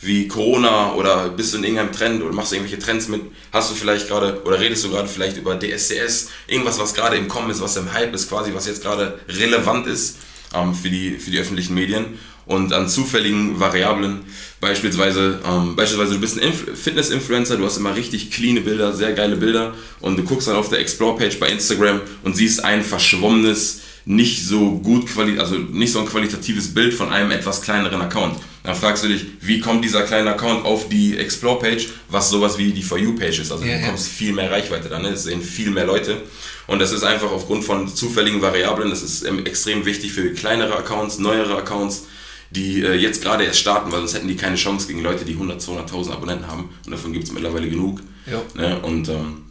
wie Corona oder bist du in irgendeinem Trend oder machst du irgendwelche Trends mit, hast du vielleicht gerade oder redest du gerade vielleicht über DSCS, irgendwas, was gerade im Kommen ist, was im Hype ist, quasi, was jetzt gerade relevant ist ähm, für, die, für die öffentlichen Medien und an zufälligen Variablen, beispielsweise, ähm, beispielsweise du bist ein Fitness-Influencer, du hast immer richtig cleane Bilder, sehr geile Bilder und du guckst dann auf der Explore-Page bei Instagram und siehst ein verschwommenes, nicht so gut also nicht so ein qualitatives Bild von einem etwas kleineren Account. Dann fragst du dich, wie kommt dieser kleine Account auf die Explore-Page, was sowas wie die For You-Page ist. Also ja, du bekommst ja. viel mehr Reichweite dann, ne? das sehen viel mehr Leute. Und das ist einfach aufgrund von zufälligen Variablen, das ist extrem wichtig für kleinere Accounts, neuere Accounts, die äh, jetzt gerade erst starten, weil sonst hätten die keine Chance gegen Leute, die 100, 200.000 Abonnenten haben. Und davon gibt es mittlerweile genug. Ja. Ne? Und ähm,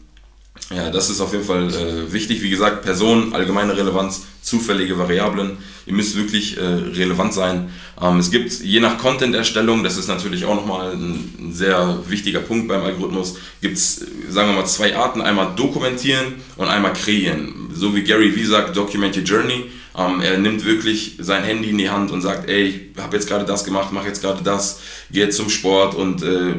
ja, das ist auf jeden Fall äh, wichtig. Wie gesagt, Person, allgemeine Relevanz, zufällige Variablen. Ihr müsst wirklich äh, relevant sein. Ähm, es gibt je nach Content-Erstellung, das ist natürlich auch nochmal ein, ein sehr wichtiger Punkt beim Algorithmus, gibt es, sagen wir mal, zwei Arten. Einmal dokumentieren und einmal kreieren. So wie Gary Vee sagt, Document Your Journey. Ähm, er nimmt wirklich sein Handy in die Hand und sagt, ey, ich habe jetzt gerade das gemacht, mache jetzt gerade das, gehe jetzt zum Sport und äh,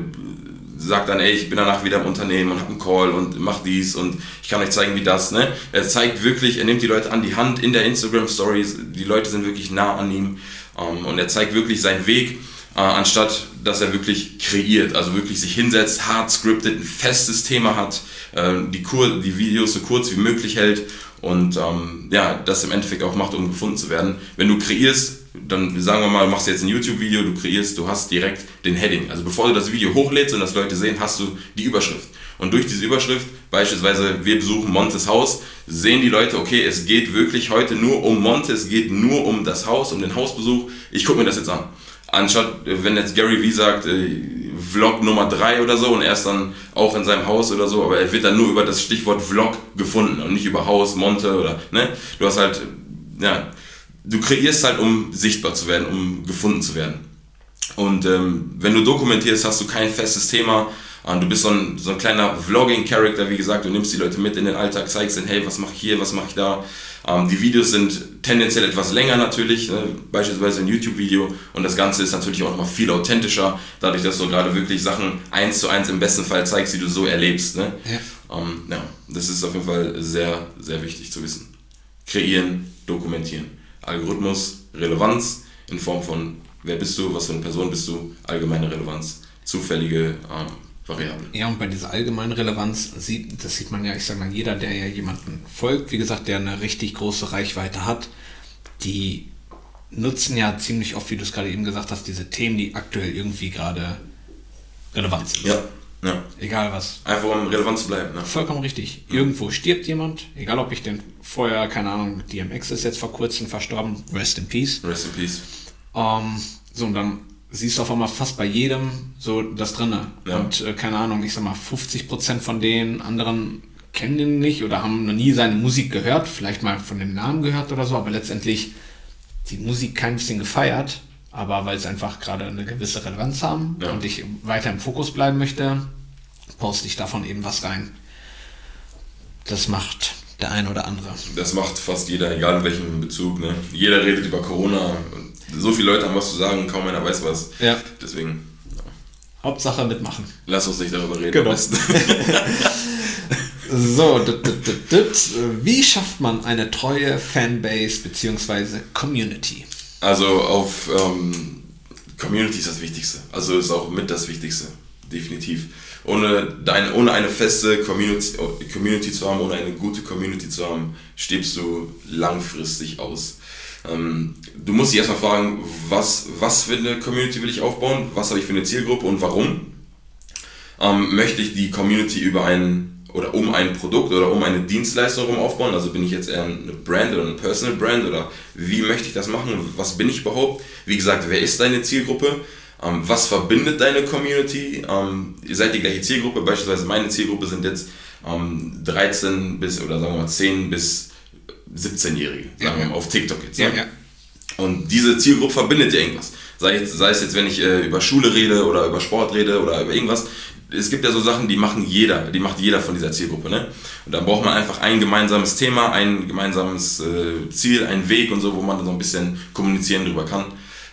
sagt dann, ey, ich bin danach wieder im Unternehmen und habe einen Call und mach dies und ich kann euch zeigen, wie das, ne? Er zeigt wirklich, er nimmt die Leute an die Hand in der Instagram Stories, die Leute sind wirklich nah an ihm ähm, und er zeigt wirklich seinen Weg, äh, anstatt dass er wirklich kreiert, also wirklich sich hinsetzt, hart scriptet, ein festes Thema hat, äh, die, Kur die Videos so kurz wie möglich hält und ähm, ja, das im Endeffekt auch macht, um gefunden zu werden. Wenn du kreierst, dann sagen wir mal, du machst jetzt ein YouTube-Video, du kreierst, du hast direkt den Heading. Also bevor du das Video hochlädst und das Leute sehen, hast du die Überschrift. Und durch diese Überschrift, beispielsweise wir besuchen Montes Haus, sehen die Leute, okay, es geht wirklich heute nur um Monte, es geht nur um das Haus, um den Hausbesuch. Ich gucke mir das jetzt an. Anstatt, wenn jetzt Gary Vee sagt, äh, Vlog Nummer 3 oder so und er ist dann auch in seinem Haus oder so, aber er wird dann nur über das Stichwort Vlog gefunden und nicht über Haus, Monte oder, ne? Du hast halt, ja, du kreierst halt, um sichtbar zu werden, um gefunden zu werden. Und ähm, wenn du dokumentierst, hast du kein festes Thema. Und du bist so ein, so ein kleiner Vlogging-Character, wie gesagt, du nimmst die Leute mit in den Alltag, zeigst ihnen, hey, was mache ich hier, was mache ich da. Ähm, die Videos sind tendenziell etwas länger natürlich, ne? beispielsweise ein YouTube-Video. Und das Ganze ist natürlich auch nochmal viel authentischer, dadurch, dass du gerade wirklich Sachen eins zu eins im besten Fall zeigst, die du so erlebst. Ne? Ja. Ähm, ja, das ist auf jeden Fall sehr, sehr wichtig zu wissen. Kreieren, dokumentieren. Algorithmus, Relevanz in Form von wer bist du, was für eine Person bist du, allgemeine Relevanz, zufällige ähm, Variablen. Ja, und bei dieser allgemeinen Relevanz sieht, das sieht man ja, ich sag mal, jeder, der ja jemanden folgt, wie gesagt, der eine richtig große Reichweite hat, die nutzen ja ziemlich oft, wie du es gerade eben gesagt hast, diese Themen, die aktuell irgendwie gerade relevant sind. Ja. Ja. Egal was. Einfach um relevant zu bleiben. Ne? Vollkommen richtig. Irgendwo stirbt jemand, egal ob ich den vorher, keine Ahnung, DMX ist jetzt vor kurzem verstorben, Rest in Peace. Rest in Peace. Ähm, so, und dann siehst du auf einmal fast bei jedem so das drinne. Ja. Und äh, keine Ahnung, ich sag mal, 50% von den anderen kennen den nicht oder haben noch nie seine Musik gehört, vielleicht mal von dem Namen gehört oder so, aber letztendlich die Musik kein bisschen gefeiert aber weil sie einfach gerade eine gewisse Relevanz haben ja. und ich weiter im Fokus bleiben möchte, poste ich davon eben was rein. Das macht der ein oder andere. Das macht fast jeder, egal in welchem Bezug. Ne? Jeder redet über Corona. So viele Leute haben was zu sagen, kaum einer weiß was. Ja. Deswegen. Ja. Hauptsache mitmachen. Lass uns nicht darüber reden. Genau. so, wie schafft man eine treue Fanbase bzw. Community? Also auf ähm, Community ist das Wichtigste. Also ist auch mit das Wichtigste, definitiv. Ohne, dein, ohne eine feste Community, Community zu haben, ohne eine gute Community zu haben, stirbst du langfristig aus. Ähm, du musst dich erstmal fragen, was, was für eine Community will ich aufbauen, was habe ich für eine Zielgruppe und warum. Ähm, möchte ich die Community über ein oder um ein Produkt oder um eine Dienstleistung herum aufbauen? Also bin ich jetzt eher eine Brand oder eine Personal Brand oder wie möchte ich das machen? Was bin ich überhaupt? Wie gesagt, wer ist deine Zielgruppe? Ähm, was verbindet deine Community? Ähm, ihr seid die gleiche Zielgruppe, beispielsweise meine Zielgruppe sind jetzt ähm, 13 bis oder sagen wir mal 10 bis 17-Jährige, sagen wir mal auf TikTok jetzt. Ne? Ja, ja. Und diese Zielgruppe verbindet ja irgendwas. Sei, jetzt, sei es jetzt, wenn ich äh, über Schule rede oder über Sport rede oder über irgendwas. Es gibt ja so Sachen, die machen jeder, die macht jeder von dieser Zielgruppe. Ne? Und dann braucht man einfach ein gemeinsames Thema, ein gemeinsames äh, Ziel, einen Weg und so, wo man dann so ein bisschen kommunizieren drüber kann,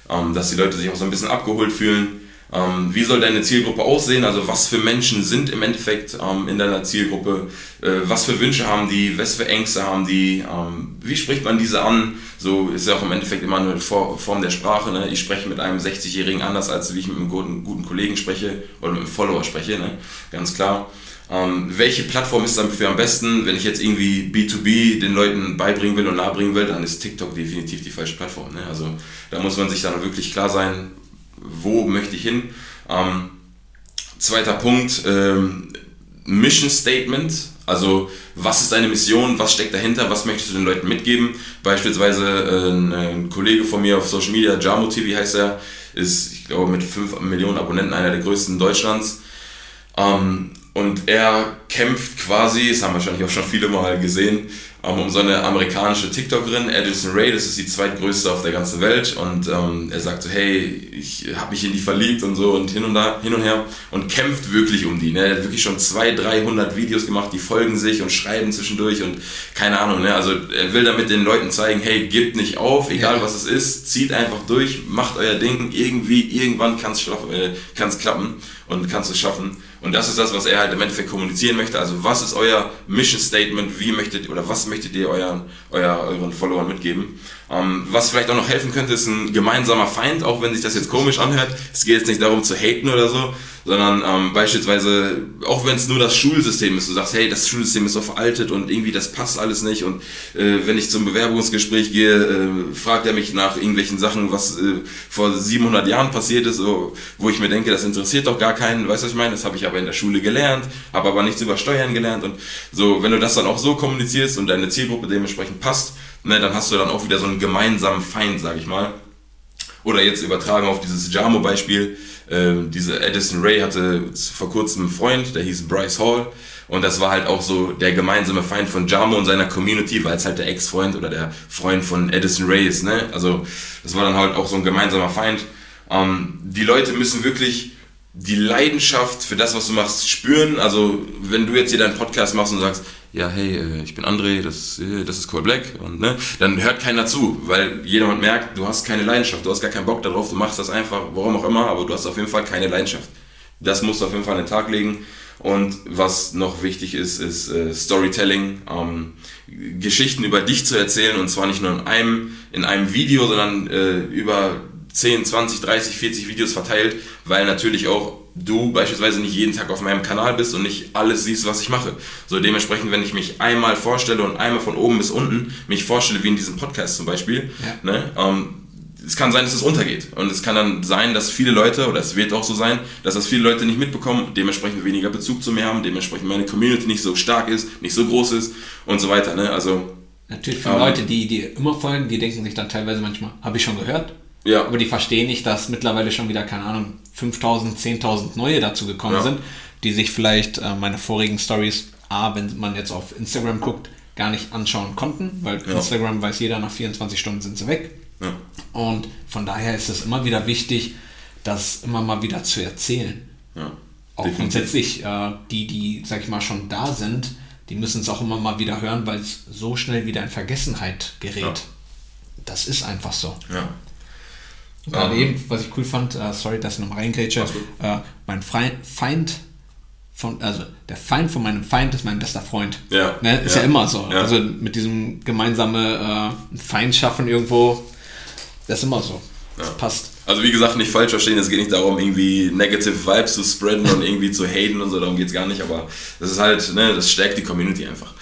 ähm, dass die Leute sich auch so ein bisschen abgeholt fühlen. Ähm, wie soll deine Zielgruppe aussehen? Also was für Menschen sind im Endeffekt ähm, in deiner Zielgruppe? Äh, was für Wünsche haben die? Was für Ängste haben die? Ähm, wie spricht man diese an? So ist ja auch im Endeffekt immer eine Form der Sprache. Ne? Ich spreche mit einem 60-Jährigen anders, als wie ich mit einem guten, guten Kollegen spreche oder mit einem Follower spreche. Ne? Ganz klar. Ähm, welche Plattform ist dann für am besten? Wenn ich jetzt irgendwie B2B den Leuten beibringen will und nahebringen will, dann ist TikTok definitiv die falsche Plattform. Ne? Also da muss man sich dann wirklich klar sein, wo möchte ich hin. Ähm, zweiter Punkt, ähm, Mission Statement. Also was ist deine Mission, was steckt dahinter, was möchtest du den Leuten mitgeben? Beispielsweise äh, ein, ein, Kollege von mir auf Social Media, Jamo TV heißt er, ist, ich glaube, mit 5 Millionen Abonnenten einer der größten Deutschlands. Ähm, und er kämpft quasi, das haben wahrscheinlich auch schon viele mal gesehen, ähm, um so eine amerikanische TikTokerin, Addison Ray, das ist die zweitgrößte auf der ganzen Welt. Und ähm, er sagt so, hey, ich habe mich in die verliebt und so und hin und, da, hin und her und kämpft wirklich um die. Ne? Er hat wirklich schon 200, 300 Videos gemacht, die folgen sich und schreiben zwischendurch und keine Ahnung. Ne? Also er will damit den Leuten zeigen, hey, gebt nicht auf, egal ja. was es ist, zieht einfach durch, macht euer Ding, irgendwie, irgendwann kann es äh, klappen und kannst es schaffen. Und das ist das, was er halt im Endeffekt kommunizieren möchte. Also was ist euer Mission Statement? Wie möchtet oder was möchtet ihr euren, euer, euren Followern mitgeben? Ähm, was vielleicht auch noch helfen könnte, ist ein gemeinsamer Feind, auch wenn sich das jetzt komisch anhört. Es geht jetzt nicht darum zu haten oder so, sondern ähm, beispielsweise, auch wenn es nur das Schulsystem ist, du sagst, hey, das Schulsystem ist so veraltet und irgendwie das passt alles nicht und äh, wenn ich zum Bewerbungsgespräch gehe, äh, fragt er mich nach irgendwelchen Sachen, was äh, vor 700 Jahren passiert ist, so, wo ich mir denke, das interessiert doch gar keinen, weißt du, was ich meine? Das habe ich aber in der Schule gelernt, habe aber nichts über Steuern gelernt und so, wenn du das dann auch so kommunizierst und deine Zielgruppe dementsprechend passt, ne, dann hast du dann auch wieder so einen gemeinsamen Feind, sag ich mal. Oder jetzt übertragen auf dieses Jamo-Beispiel. Äh, diese Edison Ray hatte vor kurzem einen Freund, der hieß Bryce Hall. Und das war halt auch so der gemeinsame Feind von Jamo und seiner Community, weil es halt der Ex-Freund oder der Freund von Edison Ray ist. Ne? Also das war dann halt auch so ein gemeinsamer Feind. Ähm, die Leute müssen wirklich die Leidenschaft für das, was du machst, spüren. Also wenn du jetzt hier deinen Podcast machst und sagst, ja, hey, äh, ich bin André, das, äh, das ist Cole Black, und ne, dann hört keiner zu, weil jemand merkt, du hast keine Leidenschaft, du hast gar keinen Bock darauf, du machst das einfach, warum auch immer, aber du hast auf jeden Fall keine Leidenschaft. Das musst du auf jeden Fall an den Tag legen. Und was noch wichtig ist, ist äh, Storytelling, ähm, Geschichten über dich zu erzählen und zwar nicht nur in einem, in einem Video, sondern äh, über 10, 20, 30, 40 Videos verteilt, weil natürlich auch du beispielsweise nicht jeden Tag auf meinem Kanal bist und nicht alles siehst, was ich mache. So dementsprechend, wenn ich mich einmal vorstelle und einmal von oben bis unten mich vorstelle, wie in diesem Podcast zum Beispiel, ja. ne, ähm, es kann sein, dass es untergeht. Und es kann dann sein, dass viele Leute, oder es wird auch so sein, dass das viele Leute nicht mitbekommen, dementsprechend weniger Bezug zu mir haben, dementsprechend meine Community nicht so stark ist, nicht so groß ist und so weiter. Ne? Also, Natürlich für ähm, Leute, die, die immer folgen, die denken sich dann teilweise manchmal, habe ich schon gehört, ja. Aber die verstehen nicht, dass mittlerweile schon wieder, keine Ahnung, 5000, 10.000 neue dazu gekommen ja. sind, die sich vielleicht äh, meine vorigen Stories, A, wenn man jetzt auf Instagram guckt, gar nicht anschauen konnten, weil ja. Instagram weiß jeder, nach 24 Stunden sind sie weg. Ja. Und von daher ist es immer wieder wichtig, das immer mal wieder zu erzählen. Ja. Auch Definitiv. grundsätzlich, äh, die, die, sag ich mal, schon da sind, die müssen es auch immer mal wieder hören, weil es so schnell wieder in Vergessenheit gerät. Ja. Das ist einfach so. Ja. Gerade ähm, eben, was ich cool fand, uh, sorry, dass ich noch reingrätsche, uh, mein Feind von, also der Feind von meinem Feind ist mein bester Freund. Ja. Ne? Ist ja, ja immer so. Ja. Also mit diesem gemeinsame uh, Feind schaffen irgendwo, das ist immer so. Das ja. passt. Also wie gesagt, nicht falsch verstehen, es geht nicht darum, irgendwie negative Vibes zu spreaden und irgendwie zu haten und so, darum geht es gar nicht, aber das ist halt, ne, das stärkt die Community einfach.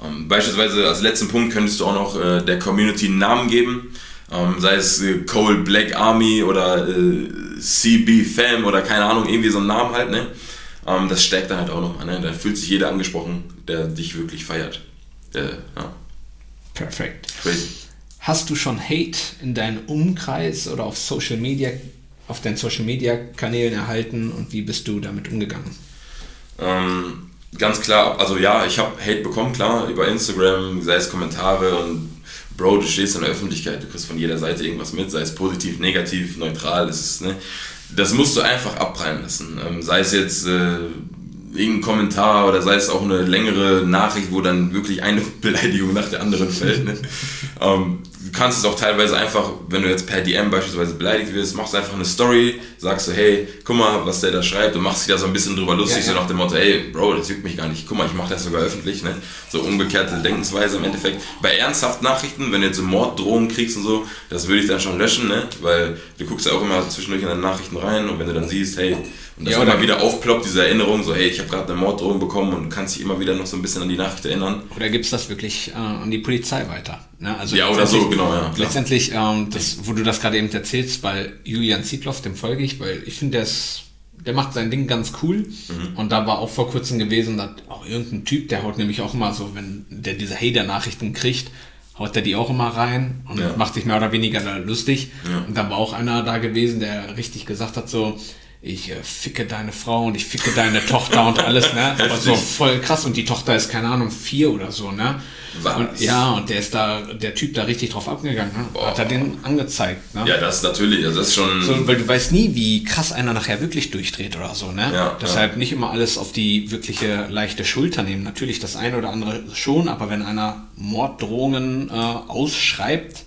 Um, ähm, beispielsweise als letzten Punkt könntest du auch noch äh, der Community einen Namen geben. Ähm, sei es äh, Cold Black Army oder äh, CB Fam oder keine Ahnung, irgendwie so ein Namen halt, ne? Ähm, das stärkt dann halt auch nochmal, ne? Da fühlt sich jeder angesprochen, der dich wirklich feiert. Der, ja. Perfekt. Crazy. Hast du schon Hate in deinem Umkreis oder auf Social Media, auf deinen Social Media Kanälen erhalten und wie bist du damit umgegangen? Ähm, ganz klar, also ja, ich habe Hate bekommen, klar, über Instagram, sei es Kommentare und Bro, du stehst in der Öffentlichkeit, du kriegst von jeder Seite irgendwas mit, sei es positiv, negativ, neutral, das ist, ne, das musst du einfach abprallen lassen. Ähm, sei es jetzt äh, irgendein Kommentar oder sei es auch eine längere Nachricht, wo dann wirklich eine Beleidigung nach der anderen fällt. Ne? ähm, kannst es auch teilweise einfach, wenn du jetzt per DM beispielsweise beleidigt wirst, machst du einfach eine Story, sagst du, hey, guck mal, was der da schreibt und machst dich da so ein bisschen drüber lustig, ja, ja. so nach dem Motto, hey, Bro, das juckt mich gar nicht, guck mal, ich mach das sogar öffentlich, ne? So umgekehrte Denkensweise im Endeffekt. Bei ernsthaften Nachrichten, wenn du jetzt so Morddrohungen kriegst und so, das würde ich dann schon löschen, ne? Weil du guckst ja auch immer zwischendurch in deine Nachrichten rein und wenn du dann siehst, hey, und das ja, immer wieder aufploppt, diese Erinnerung, so hey, ich habe gerade eine Morddrohung bekommen und kannst dich immer wieder noch so ein bisschen an die Nachricht erinnern. Oder gibst das wirklich äh, an die Polizei weiter? Ne? Also ja, oder so, genau, ja. Letztendlich, ähm, das, wo du das gerade eben erzählst, weil Julian Zietloff, dem folge ich, weil ich finde, der der macht sein Ding ganz cool. Mhm. Und da war auch vor kurzem gewesen, dass auch irgendein Typ, der haut nämlich auch immer so, wenn der diese Hater-Nachrichten kriegt, haut er die auch immer rein und ja. macht sich mehr oder weniger lustig. Ja. Und da war auch einer da gewesen, der richtig gesagt hat, so, ich äh, ficke deine Frau und ich ficke deine Tochter und alles, ne? Aber so voll krass und die Tochter ist, keine Ahnung, vier oder so, ne? Was? Und, ja, und der ist da, der Typ da richtig drauf abgegangen, ne? Boah. Hat er den angezeigt, ne? Ja, das natürlich, das ist schon. So, weil du weißt nie, wie krass einer nachher wirklich durchdreht oder so, ne? Ja, Deshalb ja. nicht immer alles auf die wirkliche leichte Schulter nehmen. Natürlich das eine oder andere schon, aber wenn einer Morddrohungen äh, ausschreibt,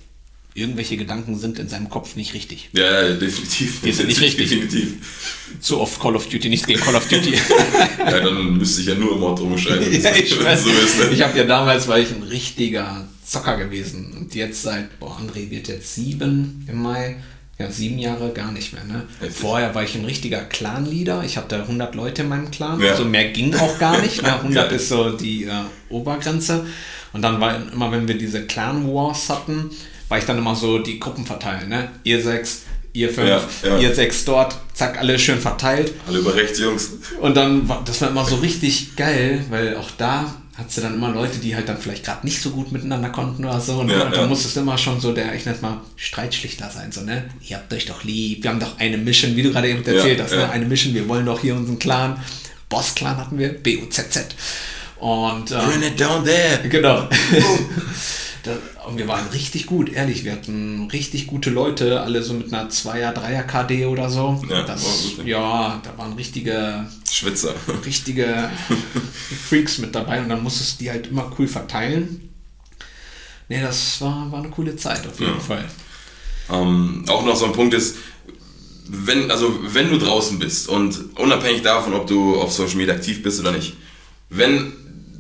irgendwelche Gedanken sind in seinem Kopf nicht richtig. Ja, definitiv. Die sind nicht richtig. Definitiv. Zu oft Call of Duty, nichts gegen Call of Duty. ja, dann müsste ich ja nur Mord rumschreiben. ja, ich weiß, so? Ich habe ja damals, war ich ein richtiger Zocker gewesen. Und jetzt seit, boah, André wird jetzt sieben im Mai. Ja, sieben Jahre gar nicht mehr. Ne? Vorher war ich ein richtiger Clan-Leader. Ich hatte 100 Leute in meinem Clan. Ja. Also mehr ging auch gar nicht. Ne? 100 ist so die äh, Obergrenze. Und dann war immer, wenn wir diese Clan-Wars hatten, war ich dann immer so die Gruppen verteilen, ne? Ihr sechs, ihr fünf, ja, ja. ihr sechs dort, zack, alle schön verteilt. Alle über rechts, Jungs. Und dann, war das war immer so richtig geil, weil auch da hat sie dann immer Leute, die halt dann vielleicht gerade nicht so gut miteinander konnten oder so. Ne? Ja, und dann ja. musstest du immer schon so der, ich nenne mal, Streitschlichter sein, so, ne? Ihr habt euch doch lieb, wir haben doch eine Mission, wie du gerade eben erzählt ja, hast, ne? eine Mission, wir wollen doch hier unseren Clan. Boss-Clan hatten wir, B-O-Z-Z. Und, ähm, Bring it down there. Genau. und wir waren richtig gut, ehrlich. Wir hatten richtig gute Leute, alle so mit einer 2er, 3er KD oder so. Ja, das, ja da waren richtige Schwitzer. Richtige Freaks mit dabei und dann musstest du die halt immer cool verteilen. Nee, das war, war eine coole Zeit auf jeden ja. Fall. Ähm, auch noch so ein Punkt ist, wenn, also wenn du draußen bist und unabhängig davon, ob du auf Social Media aktiv bist oder nicht, wenn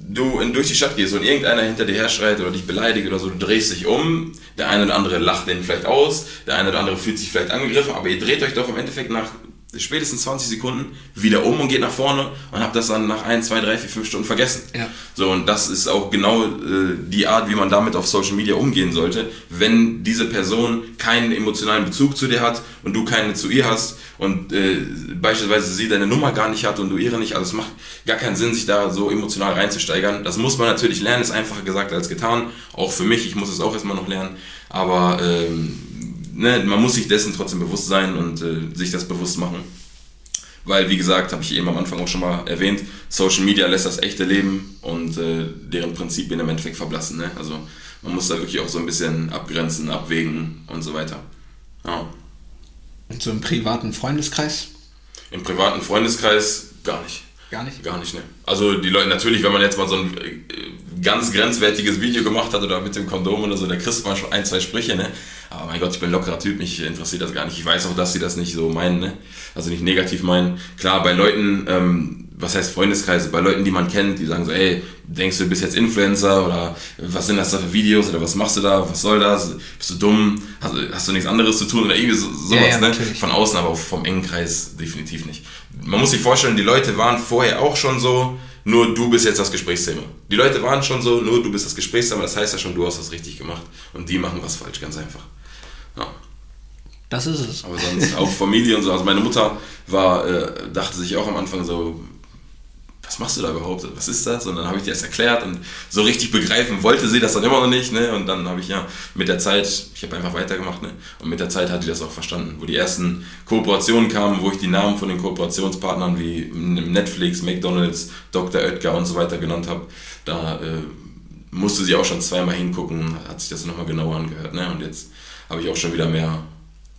du in, durch die Stadt gehst und irgendeiner hinter dir her schreit oder dich beleidigt oder so, du drehst dich um, der eine oder andere lacht den vielleicht aus, der eine oder andere fühlt sich vielleicht angegriffen, aber ihr dreht euch doch im Endeffekt nach spätestens 20 Sekunden wieder um und geht nach vorne und habt das dann nach 1, 2, 3, 4, 5 Stunden vergessen. Ja. So, und das ist auch genau äh, die Art, wie man damit auf Social Media umgehen sollte. Wenn diese Person keinen emotionalen Bezug zu dir hat und du keinen zu ihr hast und äh, beispielsweise sie deine Nummer gar nicht hat und du ihre nicht, also es macht gar keinen Sinn, sich da so emotional reinzusteigern. Das muss man natürlich lernen, ist einfacher gesagt als getan. Auch für mich, ich muss es auch erstmal noch lernen. Aber ähm, ne, man muss sich dessen trotzdem bewusst sein und äh, sich das bewusst machen. Weil, wie gesagt, habe ich eben am Anfang auch schon mal erwähnt, Social Media lässt das echte Leben und äh, deren Prinzipien im Endeffekt verblassen. Ne? Also man muss da wirklich auch so ein bisschen abgrenzen, abwägen und so weiter. Ja. Und so im privaten Freundeskreis? Im privaten Freundeskreis gar nicht. Gar nicht? Gar nicht, ne. Also die Leute, natürlich, wenn man jetzt mal so ein äh, ganz grenzwertiges Video gemacht hat oder mit dem Kondom oder so, da kriegst mal schon ein, zwei Sprüche, ne. Aber mein Gott, ich bin ein lockerer Typ, mich interessiert das gar nicht. Ich weiß auch, dass sie das nicht so meinen, ne. Also nicht negativ meinen. Klar, bei Leuten, ähm, was heißt Freundeskreise, bei Leuten, die man kennt, die sagen so, ey, denkst du, du bist jetzt Influencer oder was sind das da für Videos oder was machst du da, was soll das, bist du dumm, hast, hast du nichts anderes zu tun oder irgendwie so, sowas, ja, ja, ne? Von außen, aber vom engen Kreis definitiv nicht. Man muss sich vorstellen, die Leute waren vorher auch schon so, nur du bist jetzt das Gesprächsthema. Die Leute waren schon so, nur du bist das Gesprächsthema, das heißt ja schon, du hast was richtig gemacht und die machen was falsch, ganz einfach. Das ist es. Aber sonst auch Familie und so. Also meine Mutter war, äh, dachte sich auch am Anfang so, was machst du da überhaupt? Was ist das? Und dann habe ich dir das erklärt und so richtig begreifen wollte sie das dann immer noch nicht. Ne? Und dann habe ich ja mit der Zeit, ich habe einfach weitergemacht. Ne? Und mit der Zeit hat die das auch verstanden. Wo die ersten Kooperationen kamen, wo ich die Namen von den Kooperationspartnern wie Netflix, McDonalds, Dr. Oetker und so weiter genannt habe, da äh, musste sie auch schon zweimal hingucken, hat sich das nochmal genauer angehört. Ne? Und jetzt habe ich auch schon wieder mehr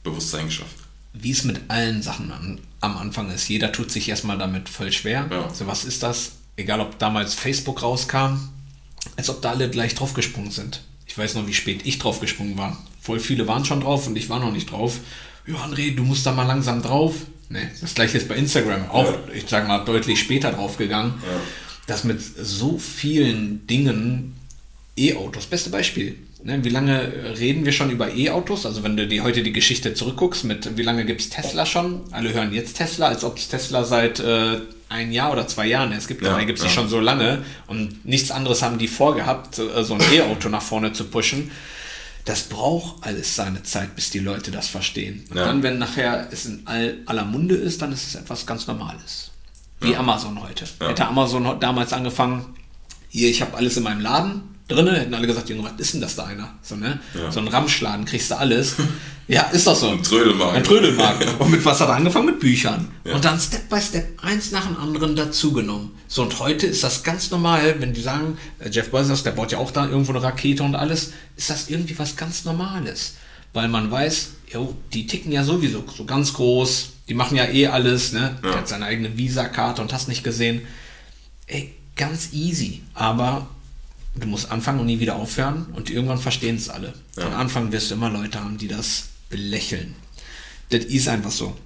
Bewusstsein geschafft wie es mit allen Sachen an, am Anfang ist. Jeder tut sich erstmal damit voll schwer. Ja. So, was ist das? Egal, ob damals Facebook rauskam, als ob da alle gleich draufgesprungen sind. Ich weiß noch, wie spät ich draufgesprungen war. Voll viele waren schon drauf und ich war noch nicht drauf. Ja, André, du musst da mal langsam drauf. Nee, das gleiche ist bei Instagram. Auch, ja. ich sag mal, deutlich später draufgegangen. Ja. Dass mit so vielen Dingen E-Autos, beste Beispiel. Ne, wie lange reden wir schon über E-Autos? Also wenn du dir heute die Geschichte zurückguckst, mit wie lange gibt es Tesla schon? Alle hören jetzt Tesla, als ob es Tesla seit äh, ein Jahr oder zwei Jahren es gibt. Ja, gibt es ja. schon so lange und nichts anderes haben die vorgehabt, äh, so ein E-Auto nach vorne zu pushen. Das braucht alles seine Zeit, bis die Leute das verstehen. Und ja. dann, wenn nachher es in all, aller Munde ist, dann ist es etwas ganz Normales. Wie Amazon heute. Hätte Amazon damals angefangen, hier, ich habe alles in meinem Laden, drinne, hätten alle gesagt, Junge, was ist denn das da einer? So, ne? Ja. so ein Ramschladen, kriegst du alles. ja, ist doch so. Ein Trödelmarkt. Ein Trödelmarkt. und mit was hat er angefangen? Mit Büchern. Ja. Und dann Step by Step eins nach dem anderen dazugenommen. So, und heute ist das ganz normal, wenn die sagen, äh, Jeff Bezos, der baut ja auch da irgendwo eine Rakete und alles, ist das irgendwie was ganz Normales. Weil man weiß, jo, die ticken ja sowieso so ganz groß, die machen ja eh alles, ne? Ja. Der hat seine eigene Visa-Karte und hast nicht gesehen. Ey, ganz easy. Aber du musst anfangen und nie wieder aufhören und irgendwann verstehen es alle. Ja. Am Anfang wirst du immer Leute haben, die das belächeln. Das ist einfach so.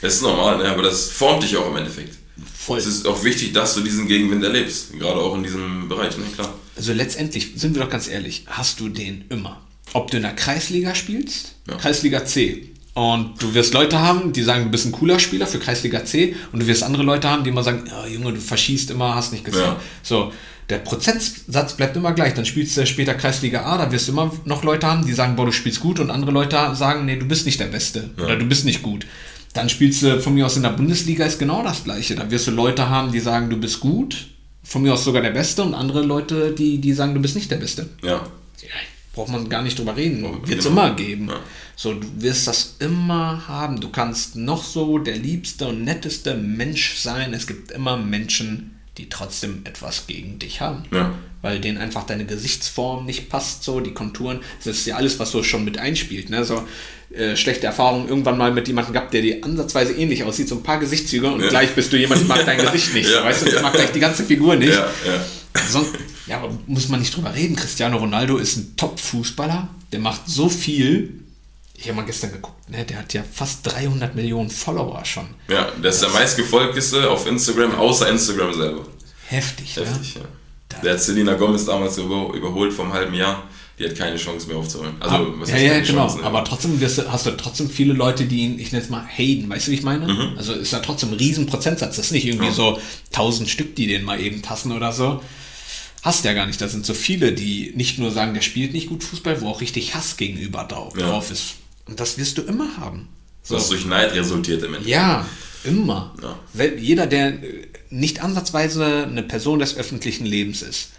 Das ist normal, ne? aber das formt dich auch im Endeffekt. Voll. Es ist auch wichtig, dass du diesen Gegenwind erlebst, gerade auch in diesem Bereich, ne? klar. Also letztendlich, sind wir doch ganz ehrlich, hast du den immer. Ob du in der Kreisliga spielst, ja. Kreisliga C, und du wirst Leute haben, die sagen, du bist ein cooler Spieler für Kreisliga C. Und du wirst andere Leute haben, die immer sagen, oh, Junge, du verschießt immer, hast nicht gesehen. Ja. So, der Prozentsatz bleibt immer gleich. Dann spielst du später Kreisliga A, da wirst du immer noch Leute haben, die sagen, boah, du spielst gut und andere Leute sagen, nee, du bist nicht der Beste ja. oder du bist nicht gut. Dann spielst du von mir aus in der Bundesliga ist genau das gleiche. Da wirst du Leute haben, die sagen, du bist gut, von mir aus sogar der Beste und andere Leute, die, die sagen, du bist nicht der Beste. Ja. ja braucht man gar nicht drüber reden. Wird es immer geben. Ja. So, du wirst das immer haben. Du kannst noch so der liebste und netteste Mensch sein. Es gibt immer Menschen, die trotzdem etwas gegen dich haben. Ja. Weil denen einfach deine Gesichtsform nicht passt, so die Konturen. Das ist ja alles, was so schon mit einspielt. Ne? So äh, schlechte Erfahrungen irgendwann mal mit jemandem gehabt, der dir ansatzweise ähnlich aussieht, so ein paar Gesichtszüge und ja. gleich bist du jemand, der mag dein Gesicht nicht. Ja. Weißt du, der mag gleich die ganze Figur nicht. Ja, Sonst, ja, aber muss man nicht drüber reden. Cristiano Ronaldo ist ein Top-Fußballer, der macht so viel ich habe mal gestern geguckt, ne, der hat ja fast 300 Millionen Follower schon. Ja, der ist der meistgefolgteste auf Instagram, außer Instagram selber. Heftig, Heftig, ja. ja. Der hat Selina Gomez damals über, überholt vom halben Jahr. Die hat keine Chance mehr aufzuholen. Also, ah, was ja, ja, genau. Chance, Aber trotzdem hast du trotzdem viele Leute, die ihn, ich nenne es mal, haten. Weißt du, wie ich meine? Mhm. Also ist da trotzdem ein riesen Prozentsatz. Das ist nicht irgendwie ja. so 1000 Stück, die den mal eben tassen oder so. Hast ja gar nicht. Da sind so viele, die nicht nur sagen, der spielt nicht gut Fußball, wo auch richtig Hass gegenüber drauf ja. ist. Und das wirst du immer haben. So. Was durch Neid resultiert im Endeffekt. Ja, immer. Ja. Jeder, der nicht ansatzweise eine Person des öffentlichen Lebens ist,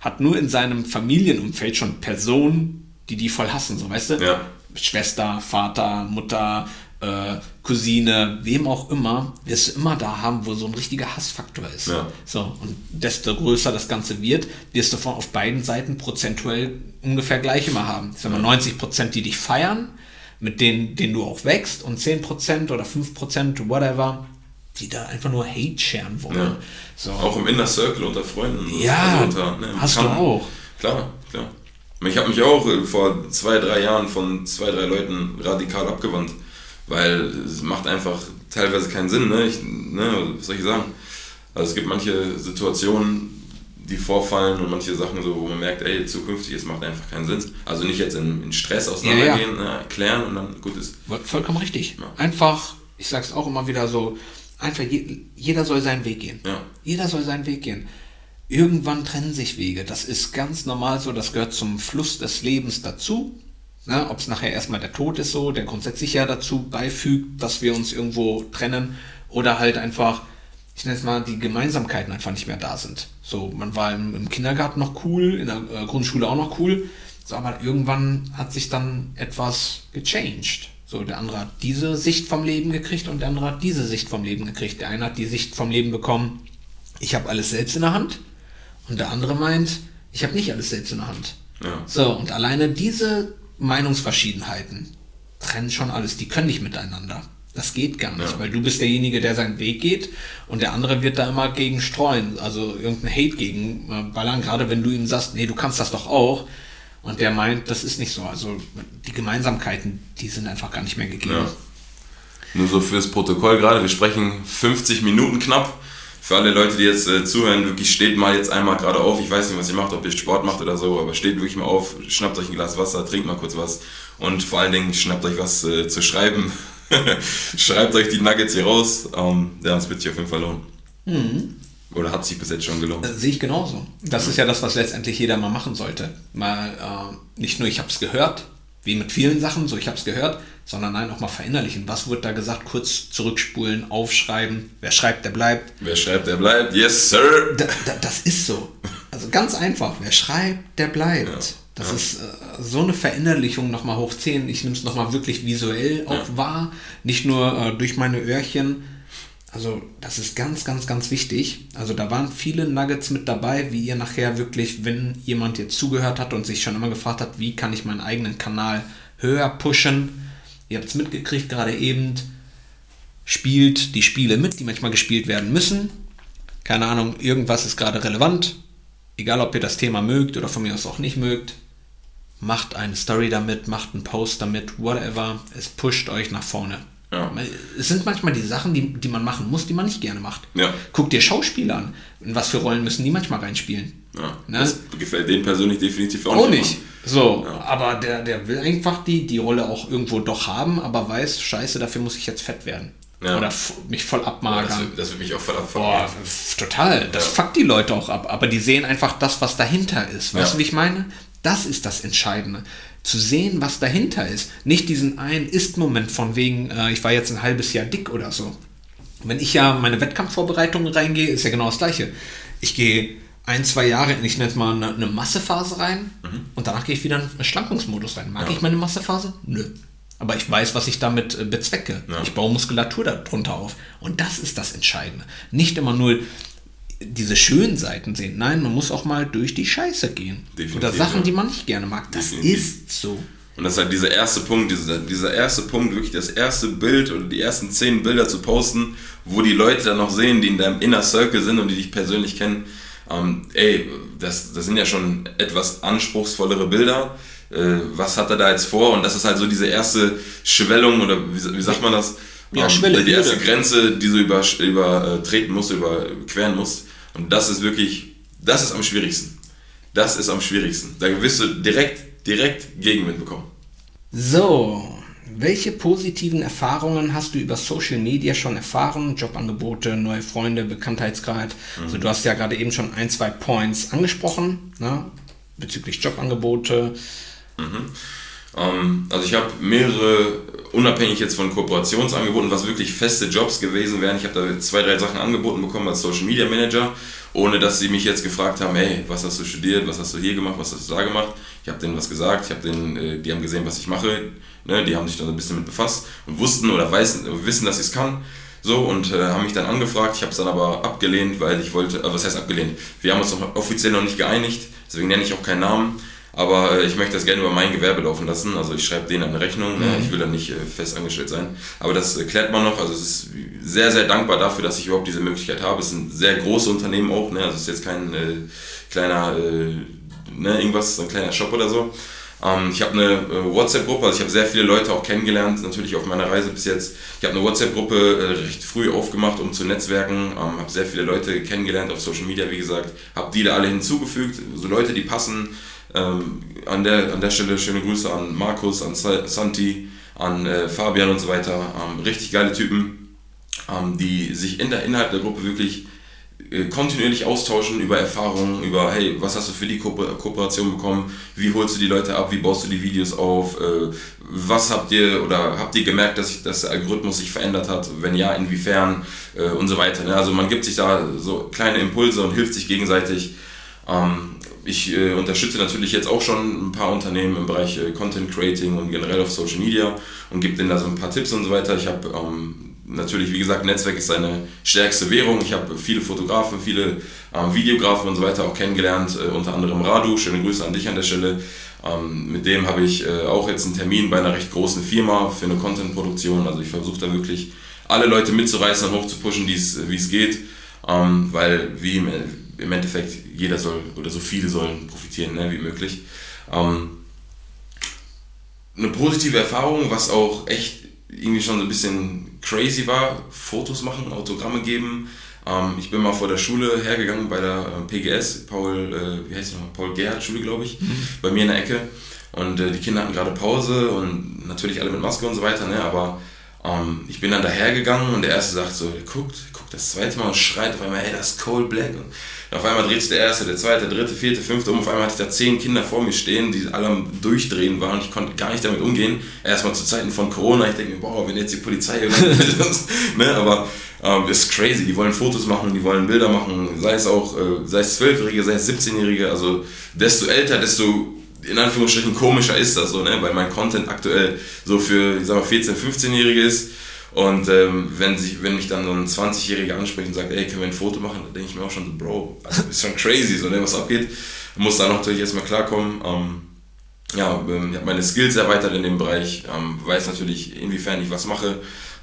hat nur in seinem Familienumfeld schon Personen, die die voll hassen, so weißt du? Ja. Schwester, Vater, Mutter, äh, Cousine, wem auch immer, wirst du immer da haben, wo so ein richtiger Hassfaktor ist. Ja. So, und desto größer das Ganze wird, wirst du von auf beiden Seiten prozentuell ungefähr gleich immer haben. Ich sag mal, 90 Prozent, die dich feiern, mit denen, denen du auch wächst und 10% oder 5%, whatever, die da einfach nur Hate scheren wollen. Ja. So. Auch im Inner Circle unter Freunden. Ja, also unter, ne, hast Kampf. du auch. Klar, klar. Ich habe mich auch äh, vor zwei, drei Jahren von zwei, drei Leuten radikal abgewandt, weil es macht einfach teilweise keinen Sinn, ne? Ich, ne? Was soll ich sagen? Also es gibt manche Situationen, die vorfallen und manche Sachen so, wo man merkt, ey, zukünftig, es macht einfach keinen Sinn. Also nicht jetzt in, in Stress auseinandergehen, ja, ja. Äh, klären und dann gut ist. Vollkommen richtig. Ja. Einfach, ich sag's auch immer wieder so, einfach je, jeder soll seinen Weg gehen. Jeder soll seinen Weg gehen. Irgendwann trennen sich Wege. Das ist ganz normal so, das gehört zum Fluss des Lebens dazu. Ne? Ob es nachher erstmal der Tod ist so, der grundsätzlich ja dazu beifügt, dass wir uns irgendwo trennen oder halt einfach, ich nenne es mal, die Gemeinsamkeiten einfach nicht mehr da sind. So, man war im, im Kindergarten noch cool, in der äh, Grundschule auch noch cool, so, aber irgendwann hat sich dann etwas gechanged. So, der andere hat diese Sicht vom Leben gekriegt und der andere hat diese Sicht vom Leben gekriegt. Der eine hat die Sicht vom Leben bekommen, ich habe alles selbst in der Hand und der andere meint, ich habe nicht alles selbst in der Hand. Ja. So, und alleine diese Meinungsverschiedenheiten trennen schon alles. Die können nicht miteinander. Das geht gar nicht, Ja. weil du bist derjenige, der seinen Weg geht und der andere wird da immer gegen streuen, also irgendeinen Hate gegen äh, ballern, gerade wenn du ihm sagst, nee, du kannst das doch auch. Und der meint, das ist nicht so. Also die Gemeinsamkeiten, die sind einfach gar nicht mehr gegeben. Ja. Nur so fürs Protokoll gerade, wir sprechen 50 Minuten knapp. Für alle Leute, die jetzt äh, zuhören, wirklich steht mal jetzt einmal gerade auf. Ich weiß nicht, was ihr macht, ob ihr Sport macht oder so, aber steht wirklich mal auf, schnappt euch ein Glas Wasser, trinkt mal kurz was und vor allen Dingen schnappt euch was äh, zu schreiben. Schreibt euch die Nuggets hier raus. Ähm, ja, das wird sich auf jeden Fall lohnen. Oder hat sich bis jetzt schon gelohnt. Äh, Sehe ich genauso. Das ist ja das, was letztendlich jeder mal machen sollte. Mal äh, nicht nur, ich habe es gehört, wie mit vielen Sachen, so ich habe es gehört, sondern nein, auch mal verinnerlichen. Was wird da gesagt? Kurz zurückspulen, aufschreiben. Wer schreibt, der bleibt. Wer schreibt, der bleibt. Yes, sir! Da, da, das ist so. Also ganz einfach. Wer schreibt, der bleibt. Das ist äh, so eine Verinnerlichung nochmal hoch 10. Ich nehme es nochmal wirklich visuell auch wahr, nicht nur äh, durch meine Öhrchen. Also das ist ganz, ganz, ganz wichtig. Also da waren viele Nuggets mit dabei, wie ihr nachher wirklich, wenn jemand jetzt zugehört hat und sich schon immer gefragt hat, wie kann ich meinen eigenen Kanal höher pushen. Ihr habt es mitgekriegt gerade eben. Spielt die Spiele mit, die manchmal gespielt werden müssen. Keine Ahnung, irgendwas ist gerade relevant. Egal, ob ihr das Thema mögt oder von mir aus auch nicht mögt. Macht eine Story damit, macht einen Post damit, whatever. Es pusht euch nach vorne. Ja. Es sind manchmal die Sachen, die, die man machen muss, die man nicht gerne macht. Ja. Guck dir Schauspieler an. In was für Rollen müssen die manchmal reinspielen? Ja, Ne? Das gefällt denen persönlich definitiv auch, Auch nicht. nicht. So, aber der, der will einfach die, die Rolle auch irgendwo doch haben, aber weiß, scheiße, dafür muss ich jetzt fett werden. Ja. Oder mich voll Das, abmagern. wird- das wird mich auch voll f- total. Das Ja. fuckt die Leute auch ab. Aber die sehen einfach das, was dahinter ist. Weißt Ja. du, wie ich meine? Das ist das Entscheidende. Zu sehen, was dahinter ist. Nicht diesen einen Ist-Moment von wegen, äh, ich war jetzt ein halbes Jahr dick oder so. Wenn ich ja meine Wettkampfvorbereitungen reingehe, ist ja genau das Gleiche. Ich gehe ein, zwei Jahre in, ich nenne es mal eine, eine Massephase rein und danach gehe ich wieder in einen Schlankungsmodus rein. Mag Mhm. Ja. ich meine Massephase? Nö. Aber ich weiß, was ich damit äh, bezwecke. Ja. Ich baue Muskulatur darunter auf. Und das ist das Entscheidende. Nicht immer nur diese schönen Seiten sehen. Nein, man muss auch mal durch die Scheiße gehen. Definitiv, Oder Sachen, ja. die man nicht gerne mag. Das Definitiv. ist so. Und das ist halt dieser erste Punkt, dieser, dieser erste Punkt, wirklich das erste Bild oder die ersten zehn Bilder zu posten, wo die Leute dann noch sehen, die in deinem Inner Circle sind und die dich persönlich kennen. Ähm, ey, das, das sind ja schon etwas anspruchsvollere Bilder. Äh, was hat er da jetzt vor? Und das ist halt so diese erste Schwellung oder wie, wie sagt man das? Ja, Schwelle, Die erste. Grenze, die du über, übertreten musst, überqueren musst. Und das ist wirklich, das ist am schwierigsten. Das ist am schwierigsten. Da wirst du direkt, direkt Gegenwind bekommen. So, welche positiven Erfahrungen hast du über Social Media schon erfahren? Jobangebote, neue Freunde, Bekanntheitsgrad. Also du hast ja gerade eben schon ein, zwei Points angesprochen, ne? bezüglich Jobangebote. Ähm, also ich habe mehrere, unabhängig jetzt von Kooperationsangeboten, was wirklich feste Jobs gewesen wären. Ich habe da zwei, drei Sachen angeboten bekommen als Social Media Manager, ohne dass sie mich jetzt gefragt haben, hey, was hast du studiert, was hast du hier gemacht, was hast du da gemacht. Ich habe denen was gesagt, ich habe denen, äh, die haben gesehen, was ich mache, ne? die haben sich dann ein bisschen mit befasst und wussten oder weiß, wissen, dass ich es kann. So, und äh, haben mich dann angefragt. Ich habe es dann aber abgelehnt, weil ich wollte, äh, was heißt abgelehnt? Wir haben uns noch offiziell noch nicht geeinigt, deswegen nenne ich auch keinen Namen. Aber äh, ich möchte das gerne über mein Gewerbe laufen lassen. Also ich schreibe denen eine Rechnung. Ne? Ich will dann nicht äh, fest angestellt sein. Aber das äh, klärt man noch. Also es ist sehr, sehr dankbar dafür, dass ich überhaupt diese Möglichkeit habe. Es sind sehr große Unternehmen auch. Ne? Also es ist jetzt kein äh, kleiner, äh, ne, irgendwas, ein kleiner Shop oder so. Ähm, ich habe eine WhatsApp-Gruppe, also ich habe sehr viele Leute auch kennengelernt, natürlich auf meiner Reise bis jetzt. Ich habe eine WhatsApp-Gruppe äh, recht früh aufgemacht, um zu netzwerken. Ähm, habe sehr viele Leute kennengelernt auf Social Media, wie gesagt. Habe die da alle hinzugefügt, so Leute, die passen. Ähm, an, der, an der Stelle schöne Grüße an Markus, an Sa- Santi, an äh, Fabian und so weiter. Ähm, richtig geile Typen, ähm, die sich in der, innerhalb der Gruppe wirklich äh, kontinuierlich austauschen über Erfahrungen, über, hey, was hast du für die Ko Kooperation bekommen, wie holst du die Leute ab, wie baust du die Videos auf, äh, was habt ihr oder habt ihr gemerkt, dass, sich, dass der Algorithmus sich verändert hat, wenn ja, inwiefern äh, und so weiter. Ne? Also man gibt sich da so kleine Impulse und hilft sich gegenseitig. Ähm, ich äh, unterstütze natürlich jetzt auch schon ein paar Unternehmen im Bereich äh, Content Creating und generell auf Social Media und gebe denen da so ein paar Tipps und so weiter. Ich habe ähm, natürlich, wie gesagt, Netzwerk ist seine stärkste Währung. Ich habe viele Fotografen, viele ähm, Videografen und so weiter auch kennengelernt, äh, unter anderem Radu. Schöne Grüße an dich an der Stelle. Ähm, mit dem habe ich äh, auch jetzt einen Termin bei einer recht großen Firma für eine Content-Produktion. Also ich versuche da wirklich alle Leute mitzureißen und hochzupushen, wie es geht. Ähm, weil wie im, Endeffekt jeder soll oder so viele sollen profitieren, ne, wie möglich. Ähm, eine positive Erfahrung, was auch echt irgendwie schon so ein bisschen crazy war, Fotos machen, Autogramme geben. Ähm, ich bin mal vor der Schule hergegangen bei der äh, PGS, Paul, äh, wie heißt es nochmal, Paul Gerhardt Schule, glaube ich, mhm. bei mir in der Ecke. Und äh, die Kinder hatten gerade Pause und natürlich alle mit Maske und so weiter, ne? aber ähm, ich bin dann dahergegangen und der erste sagt so, guckt, guckt das zweite Mal und schreit auf einmal, hey, das ist Cold Black. Und auf einmal dreht sich der erste, der zweite, der dritte, vierte, fünfte um. Auf einmal hatte ich da zehn Kinder vor mir stehen, die alle am Durchdrehen waren. Ich konnte gar nicht damit umgehen. Erstmal zu Zeiten von Corona. Ich denke mir, boah, wenn jetzt die Polizei ne, aber ähm, ist crazy. Die wollen Fotos machen, die wollen Bilder machen. Sei es auch, äh, sei es Zwölfjährige, sei es 17-Jährige. Also desto älter, desto in Anführungsstrichen komischer ist das so, ne? weil mein Content aktuell so für, ich sag mal, 14-, 15-Jährige ist und ähm, wenn, sich, wenn mich dann so ein 20-Jähriger anspricht und sagt, ey, können wir ein Foto machen, dann denke ich mir auch schon so, Bro, also ist schon crazy, so, ne, was abgeht. Muss da natürlich erstmal klarkommen. Ähm, ja, ähm, ich habe meine Skills erweitert in dem Bereich, ähm, weiß natürlich, inwiefern ich was mache.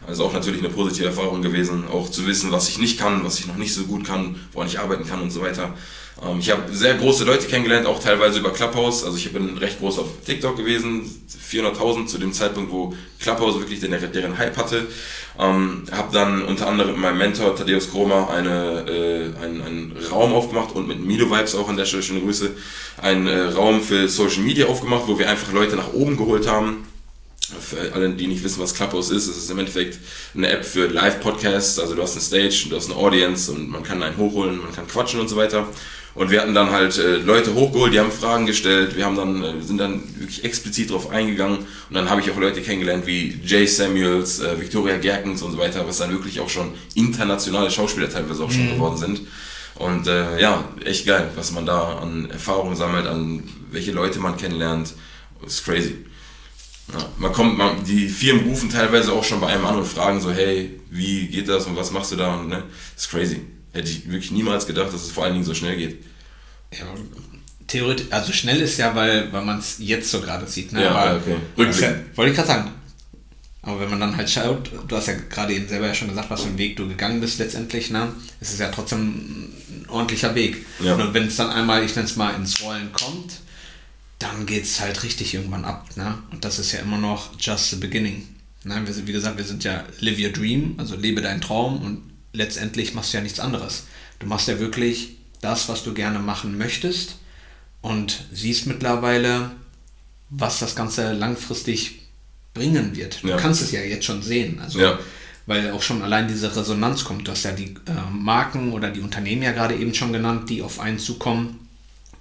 Also auch natürlich eine positive Erfahrung gewesen, auch zu wissen, was ich nicht kann, was ich noch nicht so gut kann, woran ich arbeiten kann und so weiter. Ähm, ich habe sehr große Leute kennengelernt, auch teilweise über Clubhouse. Also ich bin recht groß auf TikTok gewesen, 400.000 zu dem Zeitpunkt, wo Clubhouse wirklich den, deren Hype hatte. Ähm, habe dann unter anderem mit meinem Mentor Thaddeus Kroma eine, äh, einen, einen Raum aufgemacht und mit Mido Vibes auch an der Stelle schöne Grüße, einen äh, Raum für Social Media aufgemacht, wo wir einfach Leute nach oben geholt haben für alle, die nicht wissen, was Clubhouse ist, es ist im Endeffekt eine App für Live-Podcasts. Also du hast eine Stage, du hast eine Audience und man kann einen hochholen, man kann quatschen und so weiter. Und wir hatten dann halt äh, Leute hochgeholt, die haben Fragen gestellt, wir haben dann, äh, sind dann wirklich explizit darauf eingegangen und dann habe ich auch Leute kennengelernt wie Jay Samuels, äh, Victoria Gerkens und so weiter, was dann wirklich auch schon internationale Schauspieler teilweise auch schon mhm. geworden sind. Und äh, ja, echt geil, was man da an Erfahrungen sammelt, an welche Leute man kennenlernt, ist crazy. Ja, man kommt, man, die Firmen rufen teilweise auch schon bei einem an und fragen so, hey, wie geht das und was machst du da? Und, ne, ist crazy. Hätte ich wirklich niemals gedacht, dass es vor allen Dingen so schnell geht. Ja, theoretisch, also schnell ist ja, weil, weil man es jetzt so gerade sieht. Ne? Ja, Aber, okay. Ja, wollte ich gerade sagen. Aber wenn man dann halt schaut, du hast ja gerade eben selber ja schon gesagt, was für einen Weg du gegangen bist letztendlich, ne? Es ist ja trotzdem ein ordentlicher Weg. Ja. Und wenn es dann einmal, ich nenne es mal, ins Rollen kommt, dann geht es halt richtig irgendwann ab. Ne? Und das ist ja immer noch just the beginning. Ne? Wir sind, wie gesagt, wir sind ja live your dream, also lebe deinen Traum und letztendlich machst du ja nichts anderes. Du machst ja wirklich das, was du gerne machen möchtest und siehst mittlerweile, was das Ganze langfristig bringen wird. Du ja. kannst es ja jetzt schon sehen. Also, ja. Weil auch schon allein diese Resonanz kommt. Du hast ja die äh, Marken oder die Unternehmen ja gerade eben schon genannt, die auf einen zukommen.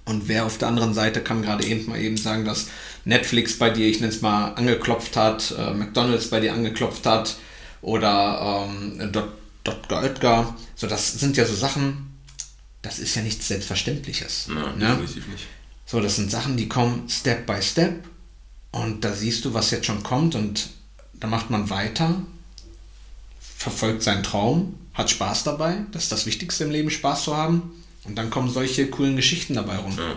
Und wer auf der anderen Seite kann gerade eben mal eben sagen, dass Netflix bei dir, ich nenne es mal, angeklopft hat, äh, McDonalds bei dir angeklopft hat oder ähm, Dr. Oetker. So, das sind ja so Sachen, das ist ja nichts Selbstverständliches. Nein, ne? definitiv nicht. So, das sind Sachen, die kommen Step by Step und da siehst du, was jetzt schon kommt und da macht man weiter, verfolgt seinen Traum, hat Spaß dabei. Das ist das Wichtigste im Leben, Spaß zu haben. Und dann kommen solche coolen Geschichten dabei rum. Ja.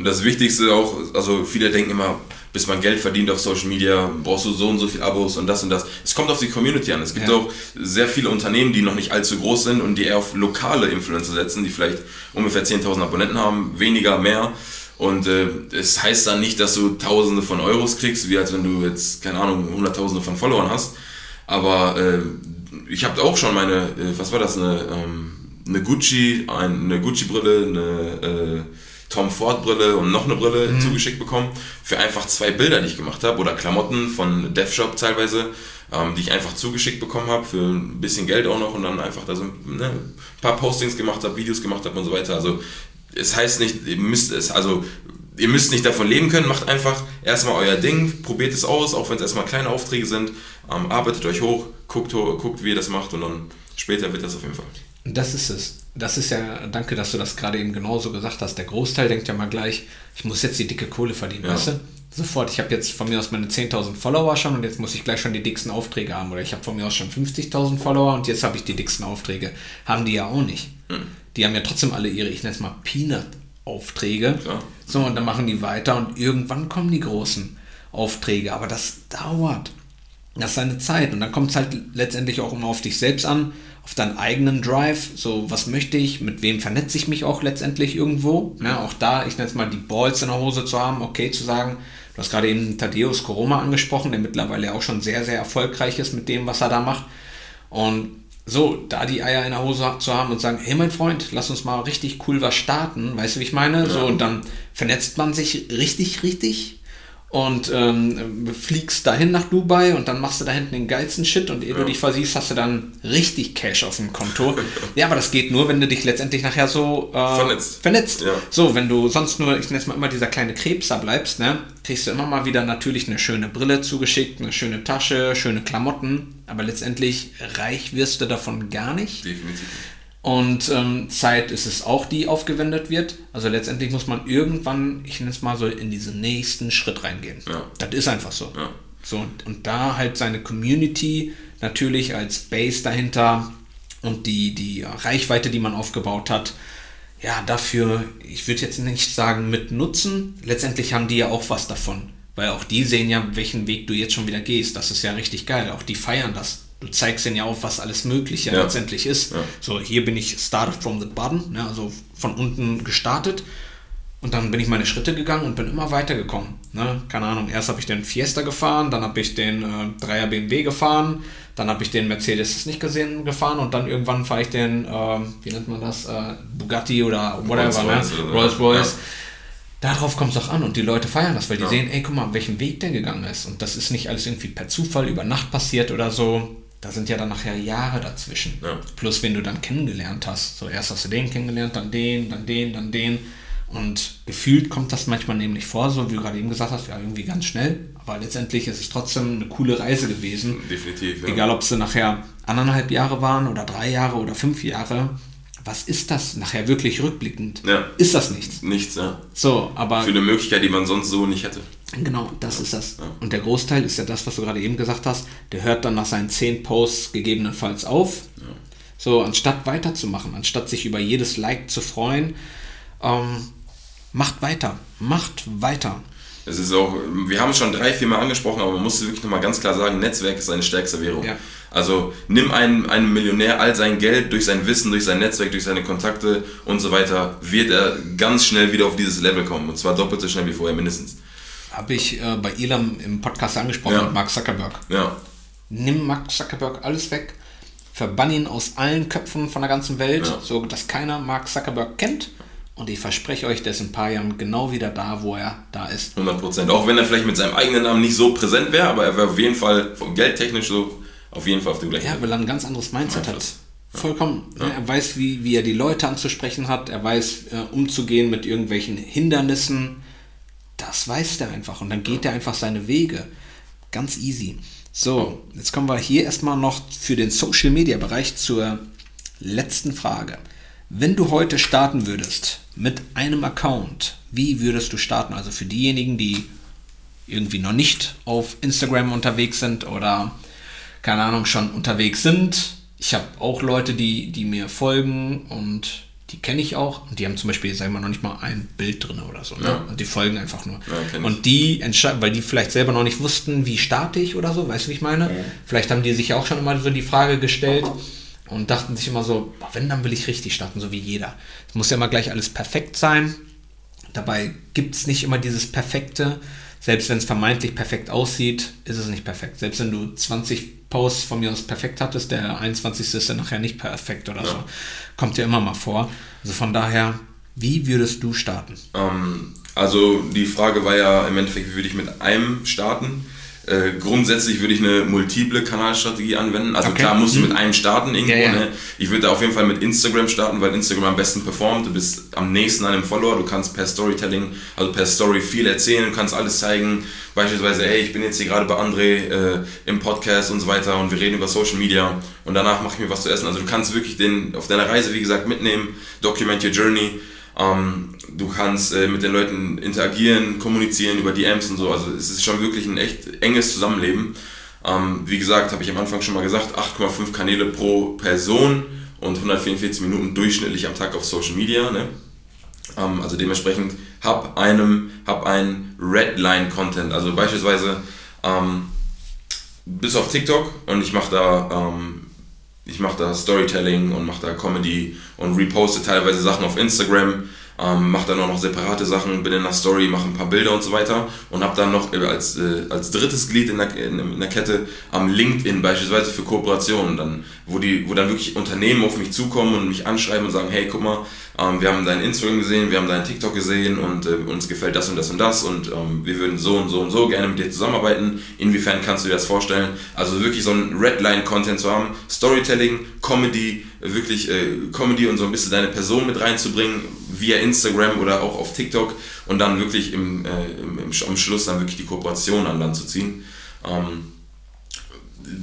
Und das Wichtigste auch, also viele denken immer, bis man Geld verdient auf Social Media, brauchst du so und so viele Abos und das und das. Es kommt auf die Community an. Es gibt ja. auch sehr viele Unternehmen, die noch nicht allzu groß sind und die eher auf lokale Influencer setzen, die vielleicht ungefähr 10.000 Abonnenten haben, weniger, mehr. Und äh, es heißt dann nicht, dass du Tausende von Euros kriegst, wie als wenn du jetzt, keine Ahnung, Hunderttausende von Followern hast. Aber äh, ich habe auch schon meine, äh, was war das, eine, ähm, eine Gucci, eine Gucci-Brille, eine äh, Tom Ford-Brille und noch eine Brille mhm. zugeschickt bekommen für einfach zwei Bilder, die ich gemacht habe oder Klamotten von Death Shop teilweise. ähm, die ich einfach zugeschickt bekommen habe für ein bisschen Geld auch noch und dann einfach da so ne, ein paar Postings gemacht habe, Videos gemacht habe und so weiter. Also es heißt nicht, ihr müsst es, also ihr müsst nicht davon leben können, macht einfach erstmal euer Ding, probiert es aus, auch wenn es erstmal kleine Aufträge sind, ähm, arbeitet euch hoch, guckt, guckt, wie ihr das macht und dann später wird das auf jeden Fall. Das ist es. Das ist ja, danke, dass du das gerade eben genauso gesagt hast. Der Großteil denkt ja mal gleich, ich muss jetzt die dicke Kohle verdienen, ja. weißt du? Sofort, ich habe jetzt von mir aus meine 10.000 Follower schon und jetzt muss ich gleich schon die dicksten Aufträge haben. Oder ich habe von mir aus schon 50.000 Follower und jetzt habe ich die dicksten Aufträge. Haben die ja auch nicht. Hm. Die haben ja trotzdem alle ihre, ich nenne es mal Peanut-Aufträge. So, und dann machen die weiter und irgendwann kommen die großen Aufträge. Aber das dauert. Das ist seine Zeit. Und dann kommt es halt letztendlich auch immer auf dich selbst an auf deinen eigenen Drive, so was möchte ich, mit wem vernetze ich mich auch letztendlich irgendwo. Ja, auch da, ich nenne es mal die Balls in der Hose zu haben, okay zu sagen, du hast gerade eben Thaddeus Koroma angesprochen, der mittlerweile auch schon sehr, sehr erfolgreich ist mit dem, was er da macht. Und so, da die Eier in der Hose zu haben und sagen, hey mein Freund, lass uns mal richtig cool was starten, weißt du, wie ich meine? Ja. So, und dann vernetzt man sich richtig, richtig und ähm, fliegst dahin nach Dubai und dann machst du da hinten den geilsten Shit und ehe ja. du dich versiehst, hast du dann richtig Cash auf dem Konto. ja, aber das geht nur, wenn du dich letztendlich nachher so äh, vernetzt. vernetzt. Ja. So, wenn du sonst nur, ich nenne es mal immer dieser kleine Krebser bleibst, ne, kriegst du immer mal wieder natürlich eine schöne Brille zugeschickt, eine schöne Tasche, schöne Klamotten, aber letztendlich reich wirst du davon gar nicht. Definitiv. Und ähm, Zeit ist es auch, die aufgewendet wird. Also letztendlich muss man irgendwann, ich nenne es mal so, in diesen nächsten Schritt reingehen. Ja. Das ist einfach so. Ja. so und, und da halt seine Community natürlich als Base dahinter und die, die Reichweite, die man aufgebaut hat, ja, dafür, ich würde jetzt nicht sagen mit Nutzen, letztendlich haben die ja auch was davon. Weil auch die sehen ja, welchen Weg du jetzt schon wieder gehst. Das ist ja richtig geil. Auch die feiern das du zeigst denen ja auf, was alles Mögliche ja. letztendlich ist. Ja. So, hier bin ich started from the bottom, ne, also von unten gestartet. Und dann bin ich meine Schritte gegangen und bin immer weitergekommen. Ne? Keine Ahnung, erst habe ich den Fiesta gefahren, dann habe ich den äh, 3er BMW gefahren, dann habe ich den Mercedes nicht gesehen gefahren und dann irgendwann fahre ich den, äh, wie nennt man das, äh, Bugatti oder whatever, Rolls ne? Rolls Royce. Ja. Darauf kommt es auch an und die Leute feiern das, weil die ja. sehen, ey, guck mal, welchen Weg der gegangen ist. Und das ist nicht alles irgendwie per Zufall über Nacht passiert oder so da sind ja dann nachher Jahre dazwischen. Ja. Plus, wenn du dann kennengelernt hast. So, erst hast du den kennengelernt, dann den, dann den, dann den. Und gefühlt kommt das manchmal nämlich vor, so wie du gerade eben gesagt hast, ja, irgendwie ganz schnell. Aber letztendlich ist es trotzdem eine coole Reise gewesen. Definitiv. Ja. Egal, ob sie nachher anderthalb Jahre waren oder drei Jahre oder fünf Jahre. Was ist das nachher wirklich rückblickend? Ja. Ist das nichts? Nichts, ja. So, aber. Für eine Möglichkeit, die man sonst so nicht hätte. Genau, das ja. ist das. Ja. Und der Großteil ist ja das, was du gerade eben gesagt hast. Der hört dann nach seinen zehn Posts gegebenenfalls auf. Ja. So, anstatt weiterzumachen, anstatt sich über jedes Like zu freuen, ähm, macht weiter, macht weiter. Es ist auch, wir haben es schon drei, vier Mal angesprochen, aber man muss wirklich nochmal ganz klar sagen, Netzwerk ist seine stärkste Währung. Ja. Also nimm einen, einen Millionär all sein Geld durch sein Wissen, durch sein Netzwerk, durch seine Kontakte und so weiter, wird er ganz schnell wieder auf dieses Level kommen. Und zwar doppelt so schnell wie vorher mindestens habe ich äh, bei Elam im Podcast angesprochen ja. mit Mark Zuckerberg. Ja. Nimm Mark Zuckerberg alles weg, verbann ihn aus allen Köpfen von der ganzen Welt, ja. so dass keiner Mark Zuckerberg kennt. Und ich verspreche euch, der ist in ein paar Jahren genau wieder da, wo er da ist. 100 Prozent. Auch wenn er vielleicht mit seinem eigenen Namen nicht so präsent wäre, aber er wäre auf jeden Fall geldtechnisch so auf jeden Fall auf dem gleichen Ja, weil er ein ganz anderes Mindset hat. Vollkommen. Ja. Er weiß, wie, wie er die Leute anzusprechen hat. Er weiß, äh, umzugehen mit irgendwelchen Hindernissen das weiß der einfach und dann geht er einfach seine Wege. Ganz easy. So, jetzt kommen wir hier erstmal noch für den Social Media Bereich zur letzten Frage. Wenn du heute starten würdest mit einem Account, wie würdest du starten? Also für diejenigen, die irgendwie noch nicht auf Instagram unterwegs sind oder keine Ahnung schon unterwegs sind. Ich habe auch Leute, die, die mir folgen und die kenne ich auch und die haben zum Beispiel, sagen wir mal, noch nicht mal ein Bild drin oder so. Ne? Ja. Und die folgen einfach nur. Ja, und die entscheiden, weil die vielleicht selber noch nicht wussten, wie starte ich oder so, weißt du, wie ich meine? Ja. Vielleicht haben die sich auch schon immer so die Frage gestellt und dachten sich immer so, wenn, dann will ich richtig starten, so wie jeder. Es muss ja immer gleich alles perfekt sein. Dabei gibt es nicht immer dieses Perfekte. Selbst wenn es vermeintlich perfekt aussieht, ist es nicht perfekt. Selbst wenn du 20 Posts von mir aus perfekt hattest, der 21. ist dann nachher nicht perfekt oder ja. so. Kommt ja immer mal vor. Also von daher, wie würdest du starten? Ähm, also die Frage war ja im Endeffekt, wie würde ich mit einem starten? Äh, grundsätzlich würde ich eine multiple Kanalstrategie anwenden. Also Okay. klar musst du mit einem starten irgendwo. Ja, ja. Ne? Ich würde auf jeden Fall mit Instagram starten, weil Instagram am besten performt. Du bist am nächsten an dem Follower. Du kannst per Storytelling, also per Story viel erzählen. Du kannst alles zeigen. Beispielsweise, hey, ich bin jetzt hier gerade bei André äh, im Podcast und so weiter und wir reden über Social Media und danach mache ich mir was zu essen. Also du kannst wirklich den auf deiner Reise, wie gesagt, mitnehmen. Document your journey. Ähm, du kannst äh, mit den Leuten interagieren, kommunizieren über DMs und so. Also es ist schon wirklich ein echt enges Zusammenleben. Ähm, wie gesagt, habe ich am Anfang schon mal gesagt, 8,5 Kanäle pro Person und 144 Minuten durchschnittlich am Tag auf Social Media. Ne? Ähm, also dementsprechend hab einem, hab ein Redline-Content. Also beispielsweise ähm, bis auf TikTok und ich mache da, ähm, ich mache da Storytelling und mache da Comedy und reposte teilweise Sachen auf Instagram, ähm, mache dann auch noch separate Sachen, bin in der Story, mache ein paar Bilder und so weiter und habe dann noch äh, als, äh, als drittes Glied in der, in, der Kette am LinkedIn beispielsweise für Kooperationen, dann, wo, die, wo dann wirklich Unternehmen auf mich zukommen und mich anschreiben und sagen, hey, guck mal, ähm, wir haben dein Instagram gesehen, wir haben deinen TikTok gesehen und äh, uns gefällt das und das und das und ähm, wir würden so und so und so gerne mit dir zusammenarbeiten. Inwiefern kannst du dir das vorstellen? Also wirklich so ein Redline-Content zu haben, Storytelling, Comedy, wirklich äh, Comedy und so ein bisschen deine Person mit reinzubringen via Instagram oder auch auf TikTok und dann wirklich im, äh, im, im, am Schluss dann wirklich die Kooperation an Land zu ziehen. Ähm,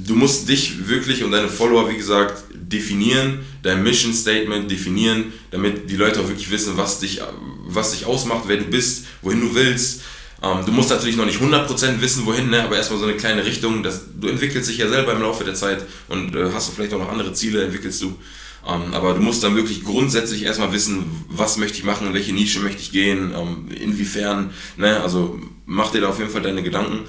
du musst dich wirklich und deine Follower, wie gesagt, definieren, dein Mission Statement definieren, damit die Leute auch wirklich wissen, was dich, was dich ausmacht, wer du bist, wohin du willst. Ähm, du musst natürlich noch nicht 100% wissen, wohin, ne, aber erstmal so eine kleine Richtung. Das, du entwickelst dich ja selber im Laufe der Zeit und äh, hast du vielleicht auch noch andere Ziele, entwickelst du. Ähm, aber du musst dann wirklich grundsätzlich erstmal wissen, was möchte ich machen, in welche Nische möchte ich gehen, ähm, inwiefern. Ne, also mach dir da auf jeden Fall deine Gedanken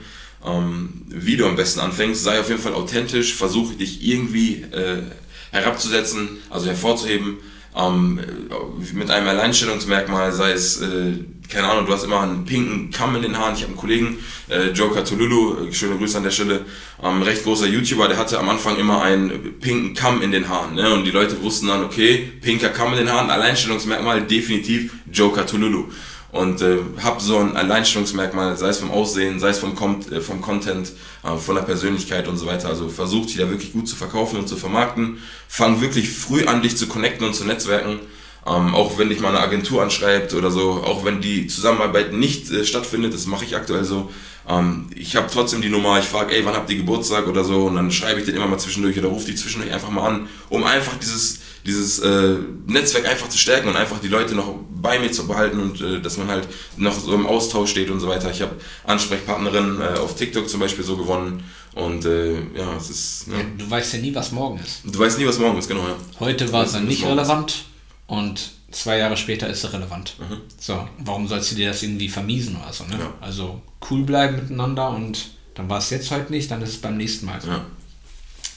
ähm, wie du am besten anfängst. Sei auf jeden Fall authentisch, versuche dich irgendwie äh, herabzusetzen, also hervorzuheben. Ähm, äh, mit einem Alleinstellungsmerkmal, sei es, äh, keine Ahnung, du hast immer einen pinken Kamm in den Haaren. Ich habe einen Kollegen, äh, Joker Tululu, äh, schöne Grüße an der Stelle, ähm, recht großer YouTuber, der hatte am Anfang immer einen pinken Kamm in den Haaren. Ne? Und die Leute wussten dann, okay, pinker Kamm in den Haaren, Alleinstellungsmerkmal, definitiv Joker Tululu und äh, habe so ein Alleinstellungsmerkmal, sei es vom Aussehen, sei es vom, Com äh, vom Content, von der Persönlichkeit und so weiter. Also versuch dich da wirklich gut zu verkaufen und zu vermarkten. Fang wirklich früh an, dich zu connecten und zu netzwerken. Ähm, auch wenn dich mal eine Agentur anschreibt oder so, auch wenn die Zusammenarbeit nicht äh, stattfindet, das mache ich aktuell so. Ähm, ich habe trotzdem die Nummer, ich frage, ey, wann habt ihr Geburtstag oder so und dann schreibe ich den immer mal zwischendurch oder rufe die zwischendurch einfach mal an, um einfach dieses, dieses äh, Netzwerk einfach zu stärken und einfach die Leute noch bei mir zu behalten und äh, dass man halt noch so im Austausch steht und so weiter. Ich habe Ansprechpartnerinnen äh, auf TikTok zum Beispiel so gewonnen und äh, ja, es ist, ja. Du weißt ja nie, was morgen ist. du weißt nie, was morgen ist, genau. Ja. Heute war es dann nicht relevant und zwei Jahre später ist er relevant. So, warum sollst du dir das irgendwie vermiesen oder so, ne? Ja. Also cool bleiben miteinander und dann war es jetzt heute nicht, dann ist es beim nächsten Mal. so.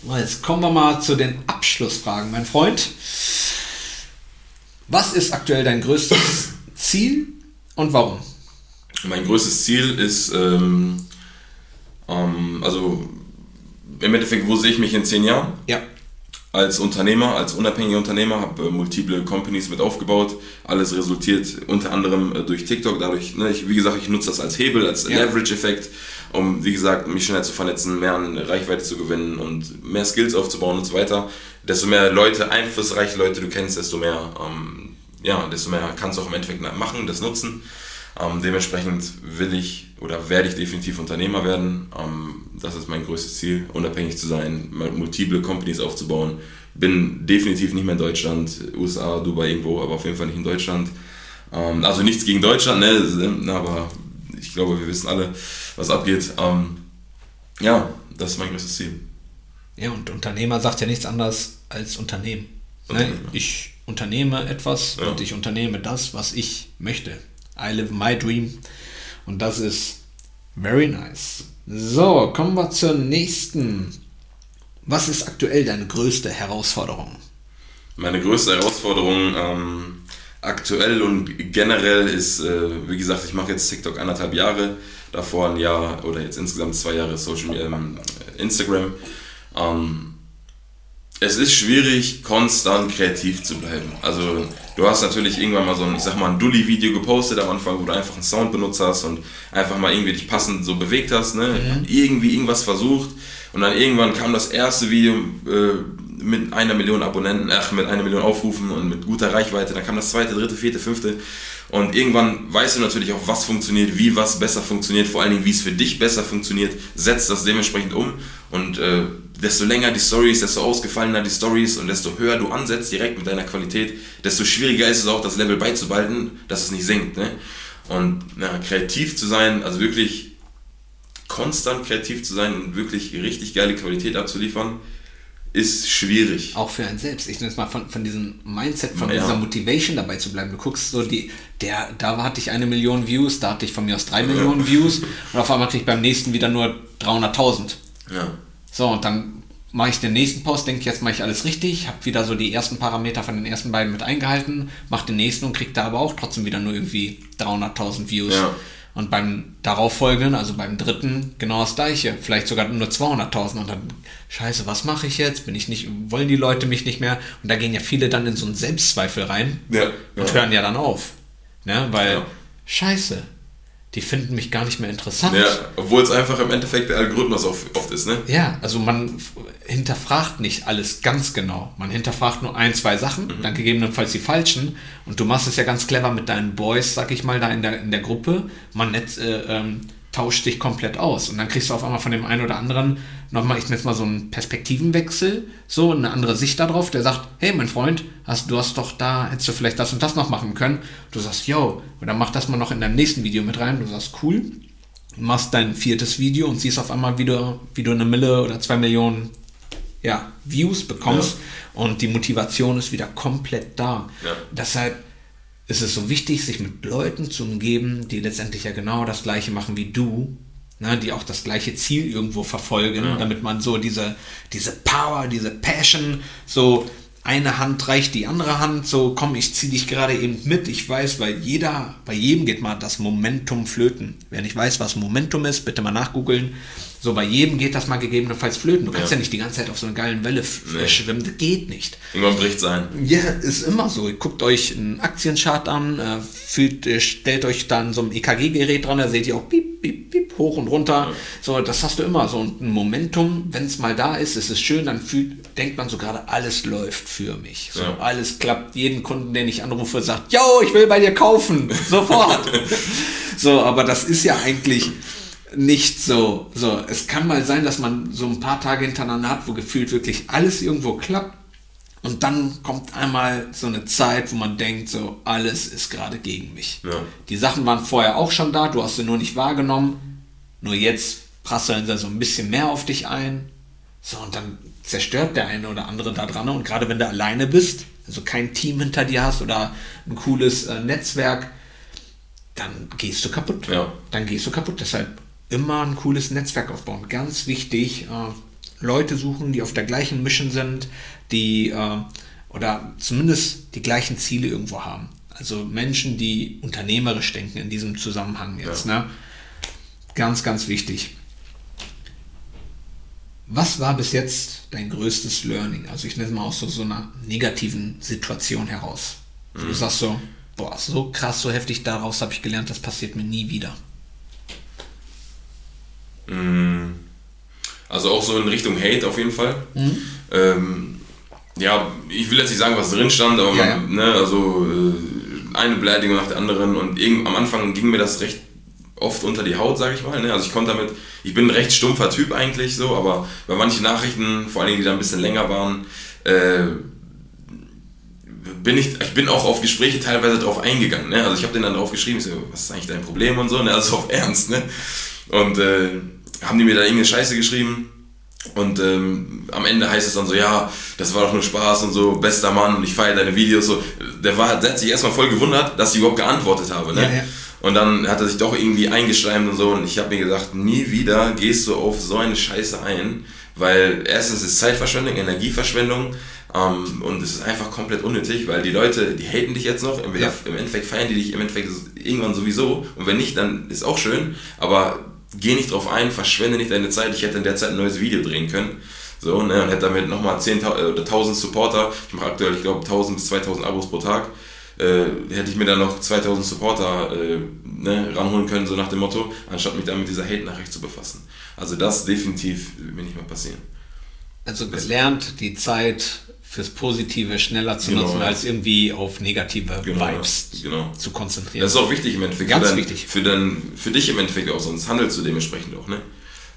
Jetzt kommen wir mal zu den Abschlussfragen, mein Freund. Was ist aktuell dein größtes Ziel und warum? Mein größtes Ziel ist, ähm, ähm, also im Endeffekt, wo sehe ich mich in zehn Jahren? Ja. Als Unternehmer, als unabhängiger Unternehmer, habe äh, multiple Companies mit aufgebaut. Alles resultiert unter anderem äh, durch TikTok. Dadurch, ne, ich, wie gesagt, ich nutze das als Hebel, als Ja. Leverage-Effekt, um, wie gesagt, mich schneller zu vernetzen, mehr an Reichweite zu gewinnen und mehr Skills aufzubauen und so weiter. Desto mehr Leute, einflussreiche Leute du kennst, desto mehr, ähm, ja, desto mehr kannst du auch im Endeffekt machen, das nutzen. Ähm, dementsprechend will ich oder werde ich definitiv Unternehmer werden. Ähm, das ist mein größtes Ziel, unabhängig zu sein, multiple Companies aufzubauen. Bin definitiv nicht mehr in Deutschland, USA, Dubai irgendwo, aber auf jeden Fall nicht in Deutschland. Ähm, also nichts gegen Deutschland, ne? aber ich glaube, wir wissen alle, was abgeht. Ähm, ja, das ist mein größtes Ziel. Ja, und Unternehmer sagt ja nichts anderes als Unternehmen. Ne? Ich unternehme etwas Ja. und ich unternehme das, was ich möchte. I live my dream. Und das ist very nice. So, kommen wir zur nächsten. Was ist aktuell deine größte Herausforderung? Meine größte Herausforderung ähm, aktuell und generell ist, äh, wie gesagt, ich mache jetzt TikTok anderthalb Jahre, davor ein Jahr oder jetzt insgesamt zwei Jahre Social ähm, Instagram. Ähm, es ist schwierig, konstant kreativ zu bleiben. Also du hast natürlich irgendwann mal so ein, ich sag mal, ein Dulli-Video gepostet am Anfang, wo du einfach einen Sound benutzt hast und einfach mal irgendwie dich passend so bewegt hast, ne? Mhm. Irgendwie irgendwas versucht. Und dann irgendwann kam das erste Video äh, mit einer Million Abonnenten, ach, mit einer Million Aufrufen und mit guter Reichweite. Dann kam das zweite, dritte, vierte, fünfte. Und irgendwann weißt du natürlich auch, was funktioniert, wie was besser funktioniert, vor allen Dingen, wie es für dich besser funktioniert, setzt das dementsprechend um. Und äh, desto länger die Stories, desto ausgefallener die Stories und desto höher du ansetzt direkt mit deiner Qualität, desto schwieriger ist es auch, das Level beizubehalten, dass es nicht sinkt. Ne? Und ja, kreativ zu sein, also wirklich konstant kreativ zu sein und wirklich richtig geile Qualität abzuliefern, ist schwierig. Auch für einen selbst. Ich nenne es mal von, von diesem Mindset, von ja. dieser Motivation dabei zu bleiben. Du guckst so, die, der, da hatte ich eine Million Views, da hatte ich von mir aus drei Millionen Views und auf einmal kriege ich beim nächsten wieder nur 300.000. Ja. So, und dann mache ich den nächsten Post, denke jetzt mache ich alles richtig, habe wieder so die ersten Parameter von den ersten beiden mit eingehalten, mache den nächsten und kriege da aber auch trotzdem wieder nur irgendwie 300.000 Views. Ja. Und beim darauffolgenden, also beim dritten, genau das gleiche. Vielleicht sogar nur 200.000. Und dann, scheiße, was mache ich jetzt? Bin ich nicht, wollen die Leute mich nicht mehr? Und da gehen ja viele dann in so einen Selbstzweifel rein ja, und ja. hören ja dann auf. Ne? Weil, scheiße, die finden mich gar nicht mehr interessant. Ja, obwohl es einfach im Endeffekt der Algorithmus oft ist, ne? Ja, also man hinterfragt nicht alles ganz genau. Man hinterfragt nur ein, zwei Sachen, mhm. dann gegebenenfalls die falschen. Und du machst es ja ganz clever mit deinen Boys, sag ich mal, da in der, in der Gruppe. Man netz, äh, ähm, tauscht dich komplett aus. Und dann kriegst du auf einmal von dem einen oder anderen nochmal, ich nenne es mal so einen Perspektivenwechsel, so eine andere Sicht darauf, der sagt, hey mein Freund, hast, du hast doch da, hättest du vielleicht das und das noch machen können. Du sagst, yo, und dann mach das mal noch in deinem nächsten Video mit rein. Du sagst, cool, machst dein viertes Video und siehst auf einmal wieder, wie du eine Mille oder zwei Millionen ja, Views bekommst ja. und die Motivation ist wieder komplett da. Ja. Deshalb ist es so wichtig, sich mit Leuten zu umgeben, die letztendlich ja genau das gleiche machen wie du, ne, die auch das gleiche Ziel irgendwo verfolgen, ja. damit man so diese, diese Power, diese Passion, so eine Hand reicht die andere Hand, so komm, ich ziehe dich gerade eben mit. Ich weiß, weil jeder, bei jedem geht mal das Momentum flöten. Wer nicht weiß, was Momentum ist, bitte mal nachgoogeln. So, bei jedem geht das mal gegebenenfalls flöten. Du kannst ja, ja nicht die ganze Zeit auf so einer geilen Welle nee. schwimmen. Das geht nicht. Irgendwann bricht sein. Ja, ist immer so. Guckt euch einen Aktienchart an, äh, fühlt, äh, stellt euch dann so ein EKG-Gerät dran, da seht ihr auch piep, piep, piep, hoch und runter. Ja. So, das hast du immer. So ein Momentum, wenn es mal da ist, ist es schön, dann fühlt, denkt man so gerade, alles läuft für mich. So, ja. alles klappt. Jeden Kunden, den ich anrufe, sagt, yo, ich will bei dir kaufen. Sofort. so, aber das ist ja eigentlich nicht so. So, es kann mal sein, dass man so ein paar Tage hintereinander hat, wo gefühlt wirklich alles irgendwo klappt. Und dann kommt einmal so eine Zeit, wo man denkt, so, alles ist gerade gegen mich. Ja. Die Sachen waren vorher auch schon da, du hast sie nur nicht wahrgenommen. Nur jetzt prasseln sie so ein bisschen mehr auf dich ein. So, und dann zerstört der eine oder andere da dran. Und gerade wenn du alleine bist, also kein Team hinter dir hast oder ein cooles äh, Netzwerk, dann gehst du kaputt. Ja. Dann gehst du kaputt. Deshalb immer ein cooles Netzwerk aufbauen. Ganz wichtig, äh, Leute suchen, die auf der gleichen Mission sind, die äh, oder zumindest die gleichen Ziele irgendwo haben. Also Menschen, die unternehmerisch denken in diesem Zusammenhang jetzt. Ja. Ne? Ganz, ganz wichtig. Was war bis jetzt dein größtes Learning? Also ich nenne es mal aus so, so einer negativen Situation heraus. Mhm. Du sagst so, boah, so krass, so heftig, daraus habe ich gelernt, das passiert mir nie wieder. Mm. Also auch so in Richtung Hate auf jeden Fall. Mhm. Ähm, ja, ich will jetzt nicht sagen, was drin stand, aber ja, man, ja. Ne, also äh, eine Beleidigung nach der anderen und irgend, am Anfang ging mir das recht oft unter die Haut, sage ich mal. Ne? Also ich konnte damit, ich bin ein recht stumpfer Typ eigentlich so, aber bei manchen Nachrichten, vor allen Dingen, die da ein bisschen länger waren, äh, bin ich, ich bin auch auf Gespräche teilweise drauf eingegangen. Ne? Also ich habe denen dann drauf geschrieben, so, was ist eigentlich dein Problem und so, ne? also auf Ernst. Ne? Und äh, haben die mir da irgendeine Scheiße geschrieben. Und ähm, am Ende heißt es dann so, ja, das war doch nur Spaß und so, bester Mann und ich feiere deine Videos. So. Der, war, der hat sich erstmal voll gewundert, dass ich überhaupt geantwortet habe. Ne? Ja, ja. Und dann hat er sich doch irgendwie eingeschleimt und so. Und ich habe mir gedacht, nie wieder gehst du auf so eine Scheiße ein. Weil erstens ist Zeitverschwendung, Energieverschwendung. Ähm, und es ist einfach komplett unnötig, weil die Leute, die haten dich jetzt noch. Ja. Im Endeffekt feiern die dich im Endeffekt irgendwann sowieso. Und wenn nicht, dann ist auch schön. Aber geh nicht drauf ein, verschwende nicht deine Zeit. Ich hätte in der Zeit ein neues Video drehen können. So, ne, und hätte damit nochmal 10.000 oder 1000 Supporter, ich mache aktuell, ich glaube, 1000 bis 2000 Abos pro Tag, äh, hätte ich mir dann noch 2000 Supporter äh, ne, ranholen können, so nach dem Motto, anstatt mich dann mit dieser Hate-Nachricht zu befassen. Also das definitiv mir nicht mehr passieren. Also gelernt, die Zeit fürs Positive schneller zu Genau, nutzen, ja. als irgendwie auf negative Genau, Vibes genau. zu konzentrieren. Das ist auch wichtig im Endeffekt. Ganz für dein, wichtig. Für, dein, für dich im Endeffekt auch, sonst handelst du dementsprechend auch, ne?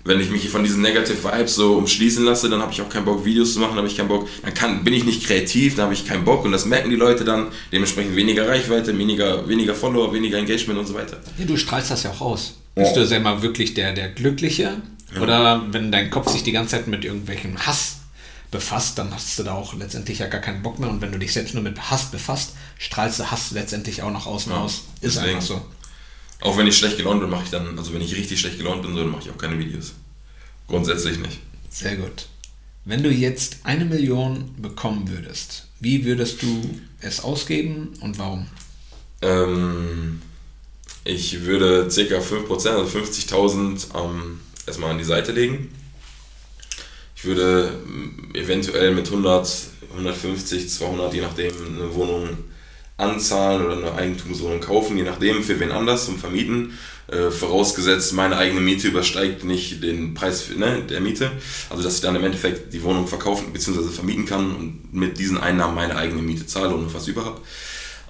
Wenn ich mich von diesen Negative Vibes so umschließen lasse, dann habe ich auch keinen Bock, Videos zu machen, habe ich keinen Bock, dann kann, bin ich nicht kreativ, dann habe ich keinen Bock und das merken die Leute dann, dementsprechend weniger Reichweite, weniger, weniger Follower, weniger Engagement und so weiter. Ja, du strahlst das ja auch aus. Ja. Bist du selber wirklich der, der Glückliche? Oder wenn dein Kopf sich die ganze Zeit mit irgendwelchem Hass befasst, dann hast du da auch letztendlich ja gar keinen Bock mehr. Und wenn du dich selbst nur mit Hass befasst, strahlst du Hass letztendlich auch nach außen Ja, aus. Ist deswegen. einfach so. Auch wenn ich schlecht gelaunt bin, mache ich dann, also wenn ich richtig schlecht gelaunt bin, so, dann mache ich auch keine Videos. Grundsätzlich nicht. Sehr gut. Wenn du jetzt eine Million bekommen würdest, wie würdest du es ausgeben und warum? Ähm, ich würde ca. 5%, also 50.000 ähm, erstmal an die Seite legen. Ich würde ähm, eventuell mit 100, 150, 200, je nachdem, eine Wohnung anzahlen oder eine Eigentumswohnung kaufen, je nachdem für wen anders zum Vermieten. Äh, vorausgesetzt, meine eigene Miete übersteigt nicht den Preis ne, der Miete. Also, dass ich dann im Endeffekt die Wohnung verkaufen bzw. vermieten kann und mit diesen Einnahmen meine eigene Miete zahle und noch was über habe.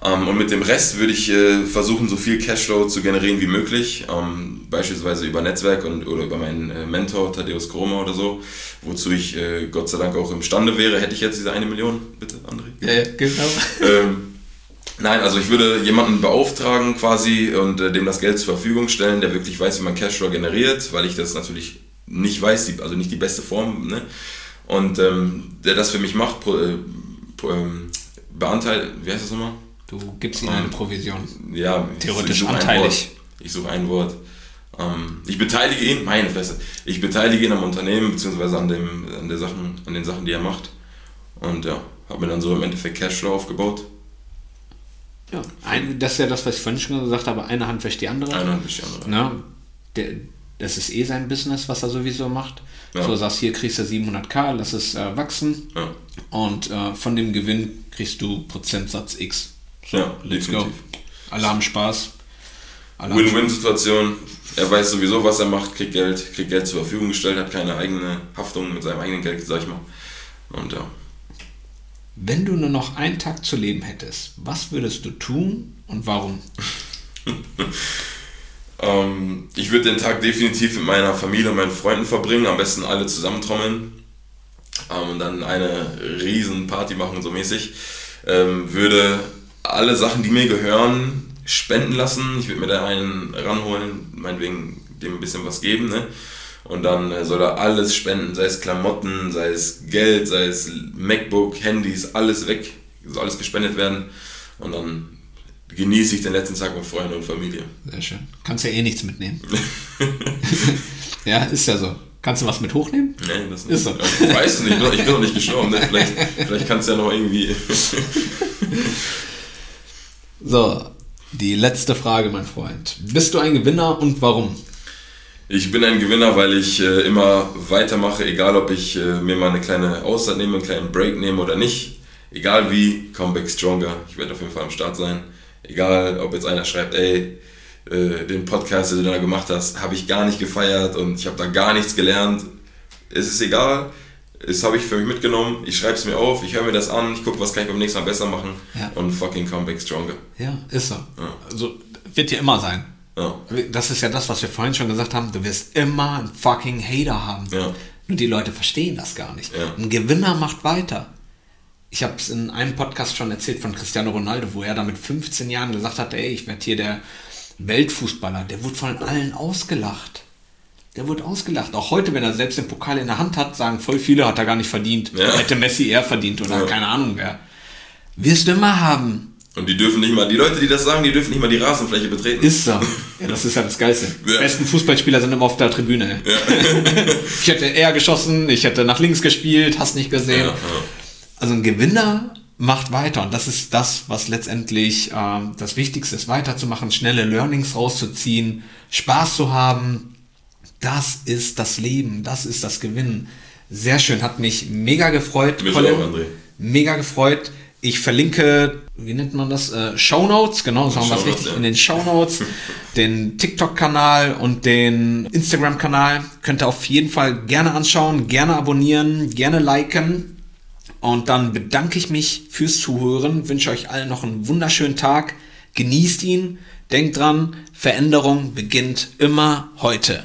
Ähm, und mit dem Rest würde ich äh, versuchen, so viel Cashflow zu generieren wie möglich. Ähm, beispielsweise über Netzwerk und, oder über meinen äh, Mentor Thaddeus Kroma oder so. Wozu ich äh, Gott sei Dank auch imstande wäre, hätte ich jetzt diese eine Million. Bitte, André? Ja, ja genau. ähm, nein, also ich würde jemanden beauftragen quasi und äh, dem das Geld zur Verfügung stellen, der wirklich weiß, wie man Cashflow generiert, weil ich das natürlich nicht weiß, die, also nicht die beste Form, ne? Und ähm, der das für mich macht, pro, äh, pro, ähm, beanteil, wie heißt das nochmal? Du gibst ihnen eine Provision. Ja, Theoretisch ich anteilig. Ich suche ein Wort. Ähm, ich beteilige ihn, meine Fresse, ich beteilige ihn am Unternehmen, beziehungsweise an, dem, an, der Sachen, an den Sachen, die er macht. Und ja, habe mir dann so im Endeffekt Cashflow aufgebaut. Ja, ein, das ist ja das, was ich vorhin schon gesagt habe, eine Hand wäscht die andere. Eine Hand bis die andere. Ne? Der, das ist eh sein Business, was er sowieso macht. Ja. So sagst, hier kriegst du 700k, lass es äh, wachsen Ja. und äh, von dem Gewinn kriegst du Prozentsatz X. So, Ja, let's definitiv. go. Alle haben Spaß. Win-Win-Situation. Er weiß sowieso, was er macht, kriegt Geld, kriegt Geld zur Verfügung gestellt, hat keine eigene Haftung mit seinem eigenen Geld, sag ich mal. Und ja. Wenn du nur noch einen Tag zu leben hättest, was würdest du tun und warum? Ähm, ich würde den Tag definitiv mit meiner Familie und meinen Freunden verbringen, am besten alle zusammentrommeln ähm, und dann eine riesen Party machen, so mäßig. Ähm, würde alle Sachen, die mir gehören, spenden lassen. Ich würde mir da einen ranholen, meinetwegen dem ein bisschen was geben, ne? Und dann äh, soll er alles spenden, sei es Klamotten, sei es Geld, sei es MacBook, Handys, alles weg, soll alles gespendet werden. Und dann genieße ich den letzten Tag mit Freunden und Familie. Sehr schön. Kannst ja eh nichts mitnehmen. ja, ist ja so. Kannst du was mit hochnehmen? Nee, das Ist so. Ich weiß es nicht, ich bin noch nicht gestorben. Ne? Vielleicht, vielleicht kannst du ja noch irgendwie. So, die letzte Frage, mein Freund. Bist du ein Gewinner und warum? Ich bin ein Gewinner, weil ich äh, immer weitermache, egal ob ich äh, mir mal eine kleine Auszeit nehme, einen kleinen Break nehme oder nicht. Egal wie, Comeback Stronger. Ich werde auf jeden Fall am Start sein. Egal, ob jetzt einer schreibt, ey, äh, den Podcast, den du da gemacht hast, habe ich gar nicht gefeiert und ich habe da gar nichts gelernt. Es ist egal. Das habe ich für mich mitgenommen. Ich schreibe es mir auf, ich höre mir das an, ich gucke, was kann ich beim nächsten Mal besser machen Ja. und fucking Comeback Stronger. Ja, ist so. Also, wird dir immer sein. Ja. Das ist ja das, was wir vorhin schon gesagt haben. Du wirst immer einen fucking Hater haben. Ja. Nur die Leute verstehen das gar nicht. Ja. Ein Gewinner macht weiter. Ich habe es in einem Podcast schon erzählt von Cristiano Ronaldo, wo er da mit 15 Jahren gesagt hat, ey, ich werde hier der Weltfußballer. Der wurde von allen ausgelacht. Der wurde ausgelacht. Auch heute, wenn er selbst den Pokal in der Hand hat, sagen voll viele, hat er gar nicht verdient. Ja. Hätte Messi eher verdient oder Ja. keine Ahnung wer. Wirst du immer haben. Und die dürfen nicht mal, die Leute, die das sagen, die dürfen nicht mal die Rasenfläche betreten. Ist so. Ja, das ist ja das Geilste. Die Ja. besten Fußballspieler sind immer auf der Tribüne. ich hätte eher geschossen, ich hätte nach links gespielt, hast nicht gesehen. Ja, ja. Also ein Gewinner macht weiter und das ist das, was letztendlich ähm, das Wichtigste ist, weiterzumachen, schnelle Learnings rauszuziehen, Spaß zu haben. Das ist das Leben, das ist das Gewinnen. Sehr schön, hat mich mega gefreut. Mich Colin. auch, André. Mega gefreut. Ich verlinke, wie nennt man das? Äh, Show Notes, genau, sagen wir es richtig, ja. in den Show Notes, den TikTok-Kanal und den Instagram-Kanal. Könnt ihr auf jeden Fall gerne anschauen, gerne abonnieren, gerne liken. Und dann bedanke ich mich fürs Zuhören, wünsche euch allen noch einen wunderschönen Tag, genießt ihn, denkt dran, Veränderung beginnt immer heute.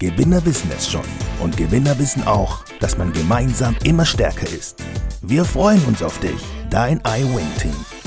Gewinner wissen es schon und Gewinner wissen auch, dass man gemeinsam immer stärker ist. Wir freuen uns auf dich, dein iWin-Team.